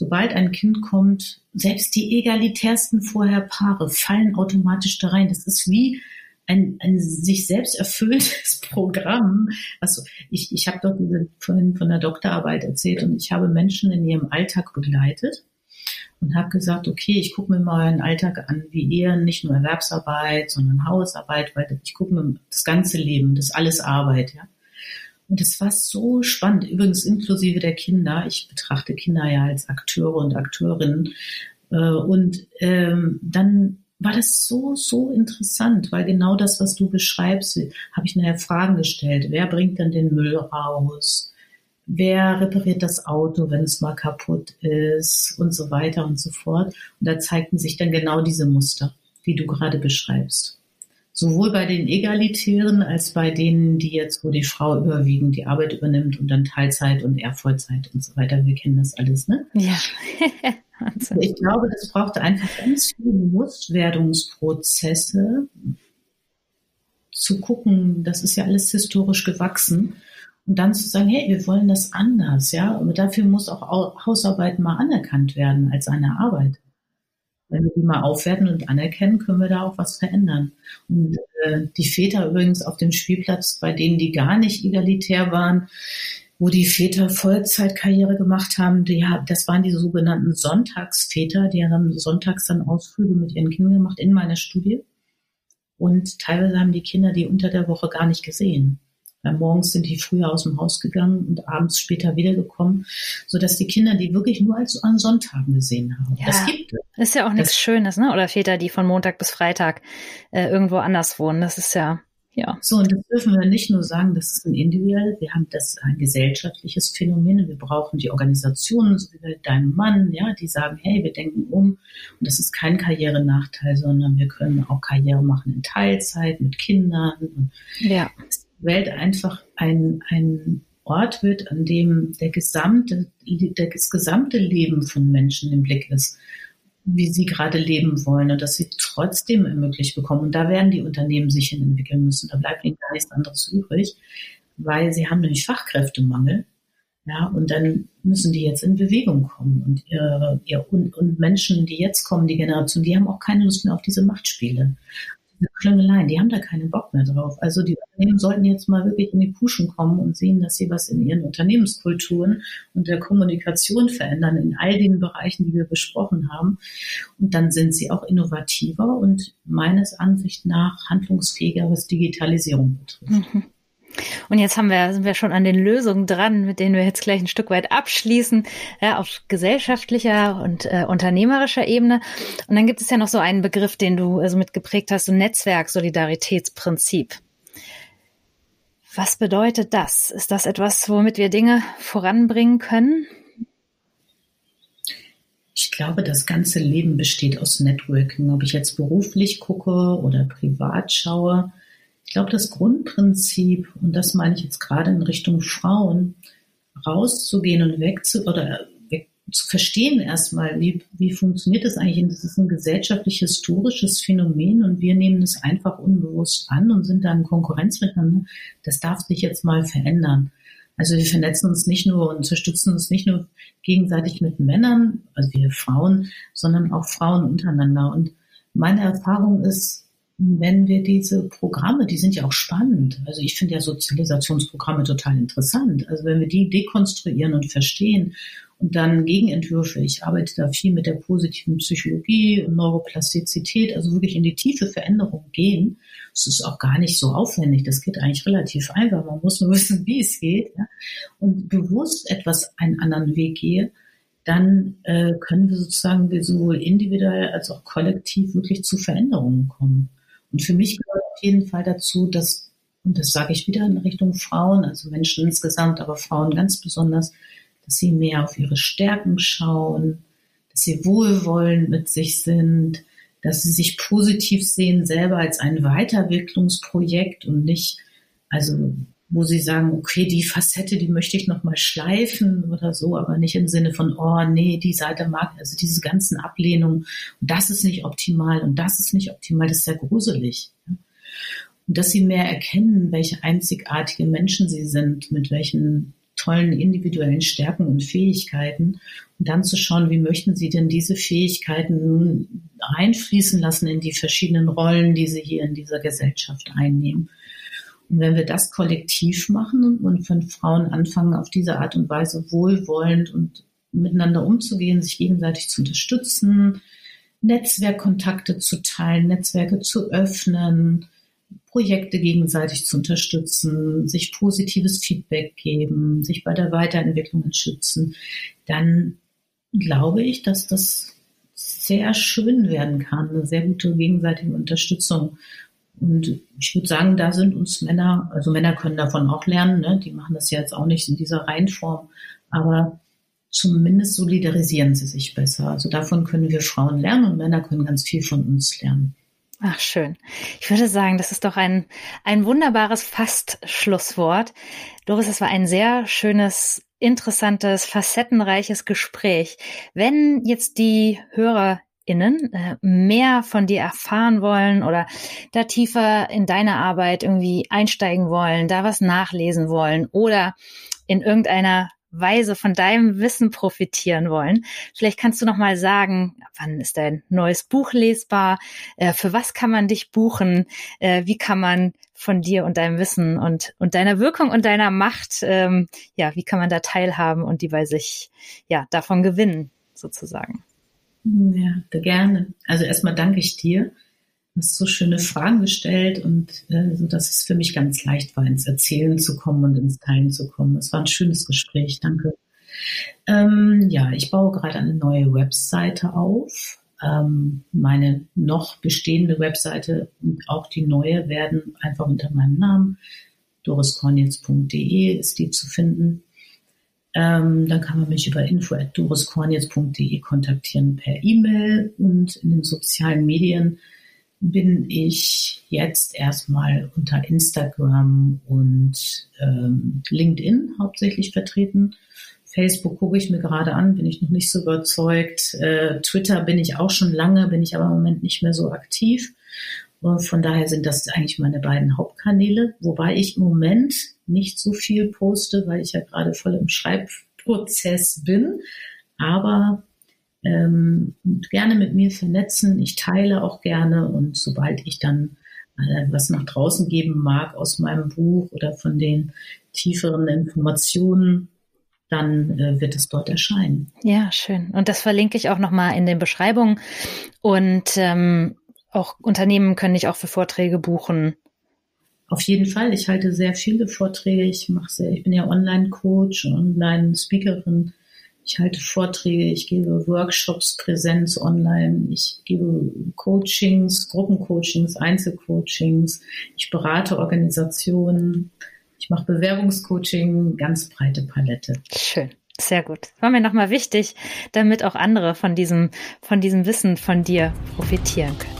Sobald ein Kind kommt, selbst die egalitärsten vorher Paare fallen automatisch da rein. Das ist wie ein, ein sich selbst erfülltes Programm. Also ich, ich habe doch vorhin von der Doktorarbeit erzählt und ich habe Menschen in ihrem Alltag begleitet und habe gesagt, okay, ich gucke mir mal einen Alltag an, wie ihr, nicht nur Erwerbsarbeit, sondern Hausarbeit, weil ich gucke mir das ganze Leben, das alles Arbeit, ja. Und es war so spannend, übrigens inklusive der Kinder. Ich betrachte Kinder ja als Akteure und Akteurinnen. Äh, und ähm, dann war das so, so interessant, weil genau das, was du beschreibst, habe ich nachher Fragen gestellt. Wer bringt denn den Müll raus? Wer repariert das Auto, wenn es mal kaputt ist und so weiter und so fort. Und da zeigten sich dann genau diese Muster, die du gerade beschreibst sowohl bei den Egalitären als bei denen, die jetzt, wo die Frau überwiegend die Arbeit übernimmt und dann Teilzeit und eher Vollzeit und so weiter. Wir kennen das alles, ne? Ja. ich glaube, das brauchte einfach ganz viele Bewusstwerdungsprozesse, zu gucken, das ist ja alles historisch gewachsen. Und dann zu sagen, hey, wir wollen das anders, ja. Aber dafür muss auch Hausarbeit mal anerkannt werden als eine Arbeit. Wenn wir die mal aufwerten und anerkennen, können wir da auch was verändern. Und äh, die Väter übrigens auf dem Spielplatz, bei denen die gar nicht egalitär waren, wo die Väter Vollzeitkarriere gemacht haben, die, das waren die sogenannten Sonntagsväter, die haben sonntags dann Ausflüge mit ihren Kindern gemacht in meiner Studie. Und teilweise haben die Kinder die unter der Woche gar nicht gesehen. Weil morgens sind die früher aus dem Haus gegangen und abends später wiedergekommen, sodass die Kinder die wirklich nur als an Sonntagen gesehen haben. Ja, das gibt es. Ist ja auch nichts Schönes, ne? Oder Väter, die von Montag bis Freitag äh, irgendwo anders wohnen. Das ist ja ja. So, und das dürfen wir nicht nur sagen, das ist ein individuell, wir haben das ein gesellschaftliches Phänomen. Wir brauchen die Organisationen, so wie deinem Mann, ja, die sagen, hey, wir denken um. Und das ist kein Karrierenachteil, sondern wir können auch Karriere machen in Teilzeit mit Kindern. Ja. Die Welt einfach ein, ein Ort wird, an dem der gesamte, das gesamte Leben von Menschen im Blick ist wie sie gerade leben wollen und dass sie trotzdem ermöglicht bekommen. Und da werden die Unternehmen sich hin entwickeln müssen. Da bleibt ihnen gar nichts anderes übrig, weil sie haben nämlich Fachkräftemangel. Ja, und dann müssen die jetzt in Bewegung kommen. Und, ihr, ihr, und, und Menschen, die jetzt kommen, die Generation, die haben auch keine Lust mehr auf diese Machtspiele Klüngeleien, die haben da keinen Bock mehr drauf. Also die Unternehmen sollten jetzt mal wirklich in die Puschen kommen und sehen, dass sie was in ihren Unternehmenskulturen und der Kommunikation verändern in all den Bereichen, die wir besprochen haben. Und dann sind sie auch innovativer und meines Ansicht nach handlungsfähiger, was Digitalisierung betrifft. Mhm. Und jetzt haben wir, sind wir schon an den Lösungen dran, mit denen wir jetzt gleich ein Stück weit abschließen, ja, auf gesellschaftlicher und äh, unternehmerischer Ebene. Und dann gibt es ja noch so einen Begriff, den du also mitgeprägt hast, so Netzwerk-Solidaritätsprinzip. Was bedeutet das? Ist das etwas, womit wir Dinge voranbringen können? Ich glaube, das ganze Leben besteht aus Networking. Ob ich jetzt beruflich gucke oder privat schaue, ich glaube, das Grundprinzip, und das meine ich jetzt gerade in Richtung Frauen, rauszugehen und weg zu, oder weg, zu verstehen erstmal, wie, wie funktioniert das eigentlich? Das ist ein gesellschaftlich-historisches Phänomen und wir nehmen es einfach unbewusst an und sind da in Konkurrenz miteinander. Das darf sich jetzt mal verändern. Also wir vernetzen uns nicht nur und unterstützen uns nicht nur gegenseitig mit Männern, also wir Frauen, sondern auch Frauen untereinander. Und meine Erfahrung ist, wenn wir diese Programme, die sind ja auch spannend. Also ich finde ja Sozialisationsprogramme total interessant. Also wenn wir die dekonstruieren und verstehen und dann Gegenentwürfe, ich arbeite da viel mit der positiven Psychologie und Neuroplastizität, also wirklich in die tiefe Veränderung gehen. Es ist auch gar nicht so aufwendig. Das geht eigentlich relativ einfach. Man muss nur wissen, wie es geht. Ja? Und bewusst etwas einen anderen Weg gehe, dann äh, können wir sozusagen sowohl individuell als auch kollektiv wirklich zu Veränderungen kommen. Und für mich gehört auf jeden Fall dazu, dass, und das sage ich wieder in Richtung Frauen, also Menschen insgesamt, aber Frauen ganz besonders, dass sie mehr auf ihre Stärken schauen, dass sie wohlwollend mit sich sind, dass sie sich positiv sehen selber als ein Weiterentwicklungsprojekt und nicht, also wo sie sagen, okay, die Facette, die möchte ich noch mal schleifen oder so, aber nicht im Sinne von, oh nee, die Seite mag, also diese ganzen Ablehnungen, das ist nicht optimal und das ist nicht optimal, das ist ja gruselig. Und dass sie mehr erkennen, welche einzigartige Menschen sie sind, mit welchen tollen individuellen Stärken und Fähigkeiten und dann zu schauen, wie möchten sie denn diese Fähigkeiten einfließen lassen in die verschiedenen Rollen, die sie hier in dieser Gesellschaft einnehmen. Und wenn wir das kollektiv machen und wenn Frauen anfangen, auf diese Art und Weise wohlwollend und miteinander umzugehen, sich gegenseitig zu unterstützen, Netzwerkkontakte zu teilen, Netzwerke zu öffnen, Projekte gegenseitig zu unterstützen, sich positives Feedback geben, sich bei der Weiterentwicklung schützen, dann glaube ich, dass das sehr schön werden kann, eine sehr gute gegenseitige Unterstützung. Und ich würde sagen, da sind uns Männer, also Männer können davon auch lernen, ne? die machen das ja jetzt auch nicht in dieser Reihenform, aber zumindest solidarisieren sie sich besser. Also davon können wir Frauen lernen und Männer können ganz viel von uns lernen. Ach, schön. Ich würde sagen, das ist doch ein, ein wunderbares Fast-Schlusswort. Doris, es war ein sehr schönes, interessantes, facettenreiches Gespräch. Wenn jetzt die Hörer HörerInnen äh, mehr von dir erfahren wollen oder da tiefer in deine Arbeit irgendwie einsteigen wollen, da was nachlesen wollen oder in irgendeiner Weise von deinem Wissen profitieren wollen. Vielleicht kannst du noch mal sagen, wann ist dein neues Buch lesbar? Äh, für was kann man dich buchen? Äh, wie kann man von dir und deinem Wissen und, und deiner Wirkung und deiner Macht, ähm, ja, wie kann man da teilhaben und die bei sich, ja, davon gewinnen, sozusagen? Ja, gerne. Also erstmal danke ich dir. hast so schöne Fragen gestellt und äh, so, dass es für mich ganz leicht war, ins Erzählen zu kommen und ins Teilen zu kommen. Es war ein schönes Gespräch. Danke. Ähm, ja, ich baue gerade eine neue Webseite auf. Ähm, meine noch bestehende Webseite und auch die neue werden einfach unter meinem Namen doriskornitz.de ist die zu finden. Ähm, dann kann man mich über info.doriskornitz.de kontaktieren per E-Mail und in den sozialen Medien bin ich jetzt erstmal unter Instagram und ähm, LinkedIn hauptsächlich vertreten. Facebook gucke ich mir gerade an, bin ich noch nicht so überzeugt. Äh, Twitter bin ich auch schon lange, bin ich aber im Moment nicht mehr so aktiv. Von daher sind das eigentlich meine beiden Hauptkanäle, wobei ich im Moment nicht so viel poste, weil ich ja gerade voll im Schreibprozess bin. Aber ähm, gerne mit mir vernetzen. Ich teile auch gerne und sobald ich dann äh, was nach draußen geben mag aus meinem Buch oder von den tieferen Informationen, dann äh, wird es dort erscheinen. Ja, schön. Und das verlinke ich auch nochmal in den Beschreibungen. Und ähm, auch Unternehmen können dich auch für Vorträge buchen. Auf jeden Fall. Ich halte sehr viele Vorträge. Ich mache sehr, ich bin ja Online-Coach, Online-Speakerin. Ich halte Vorträge, ich gebe Workshops, Präsenz online, ich gebe Coachings, Gruppencoachings, Einzelcoachings, ich berate Organisationen, ich mache Bewerbungscoaching, ganz breite Palette. Schön. Sehr gut. War mir nochmal wichtig, damit auch andere von diesem, von diesem Wissen von dir profitieren können.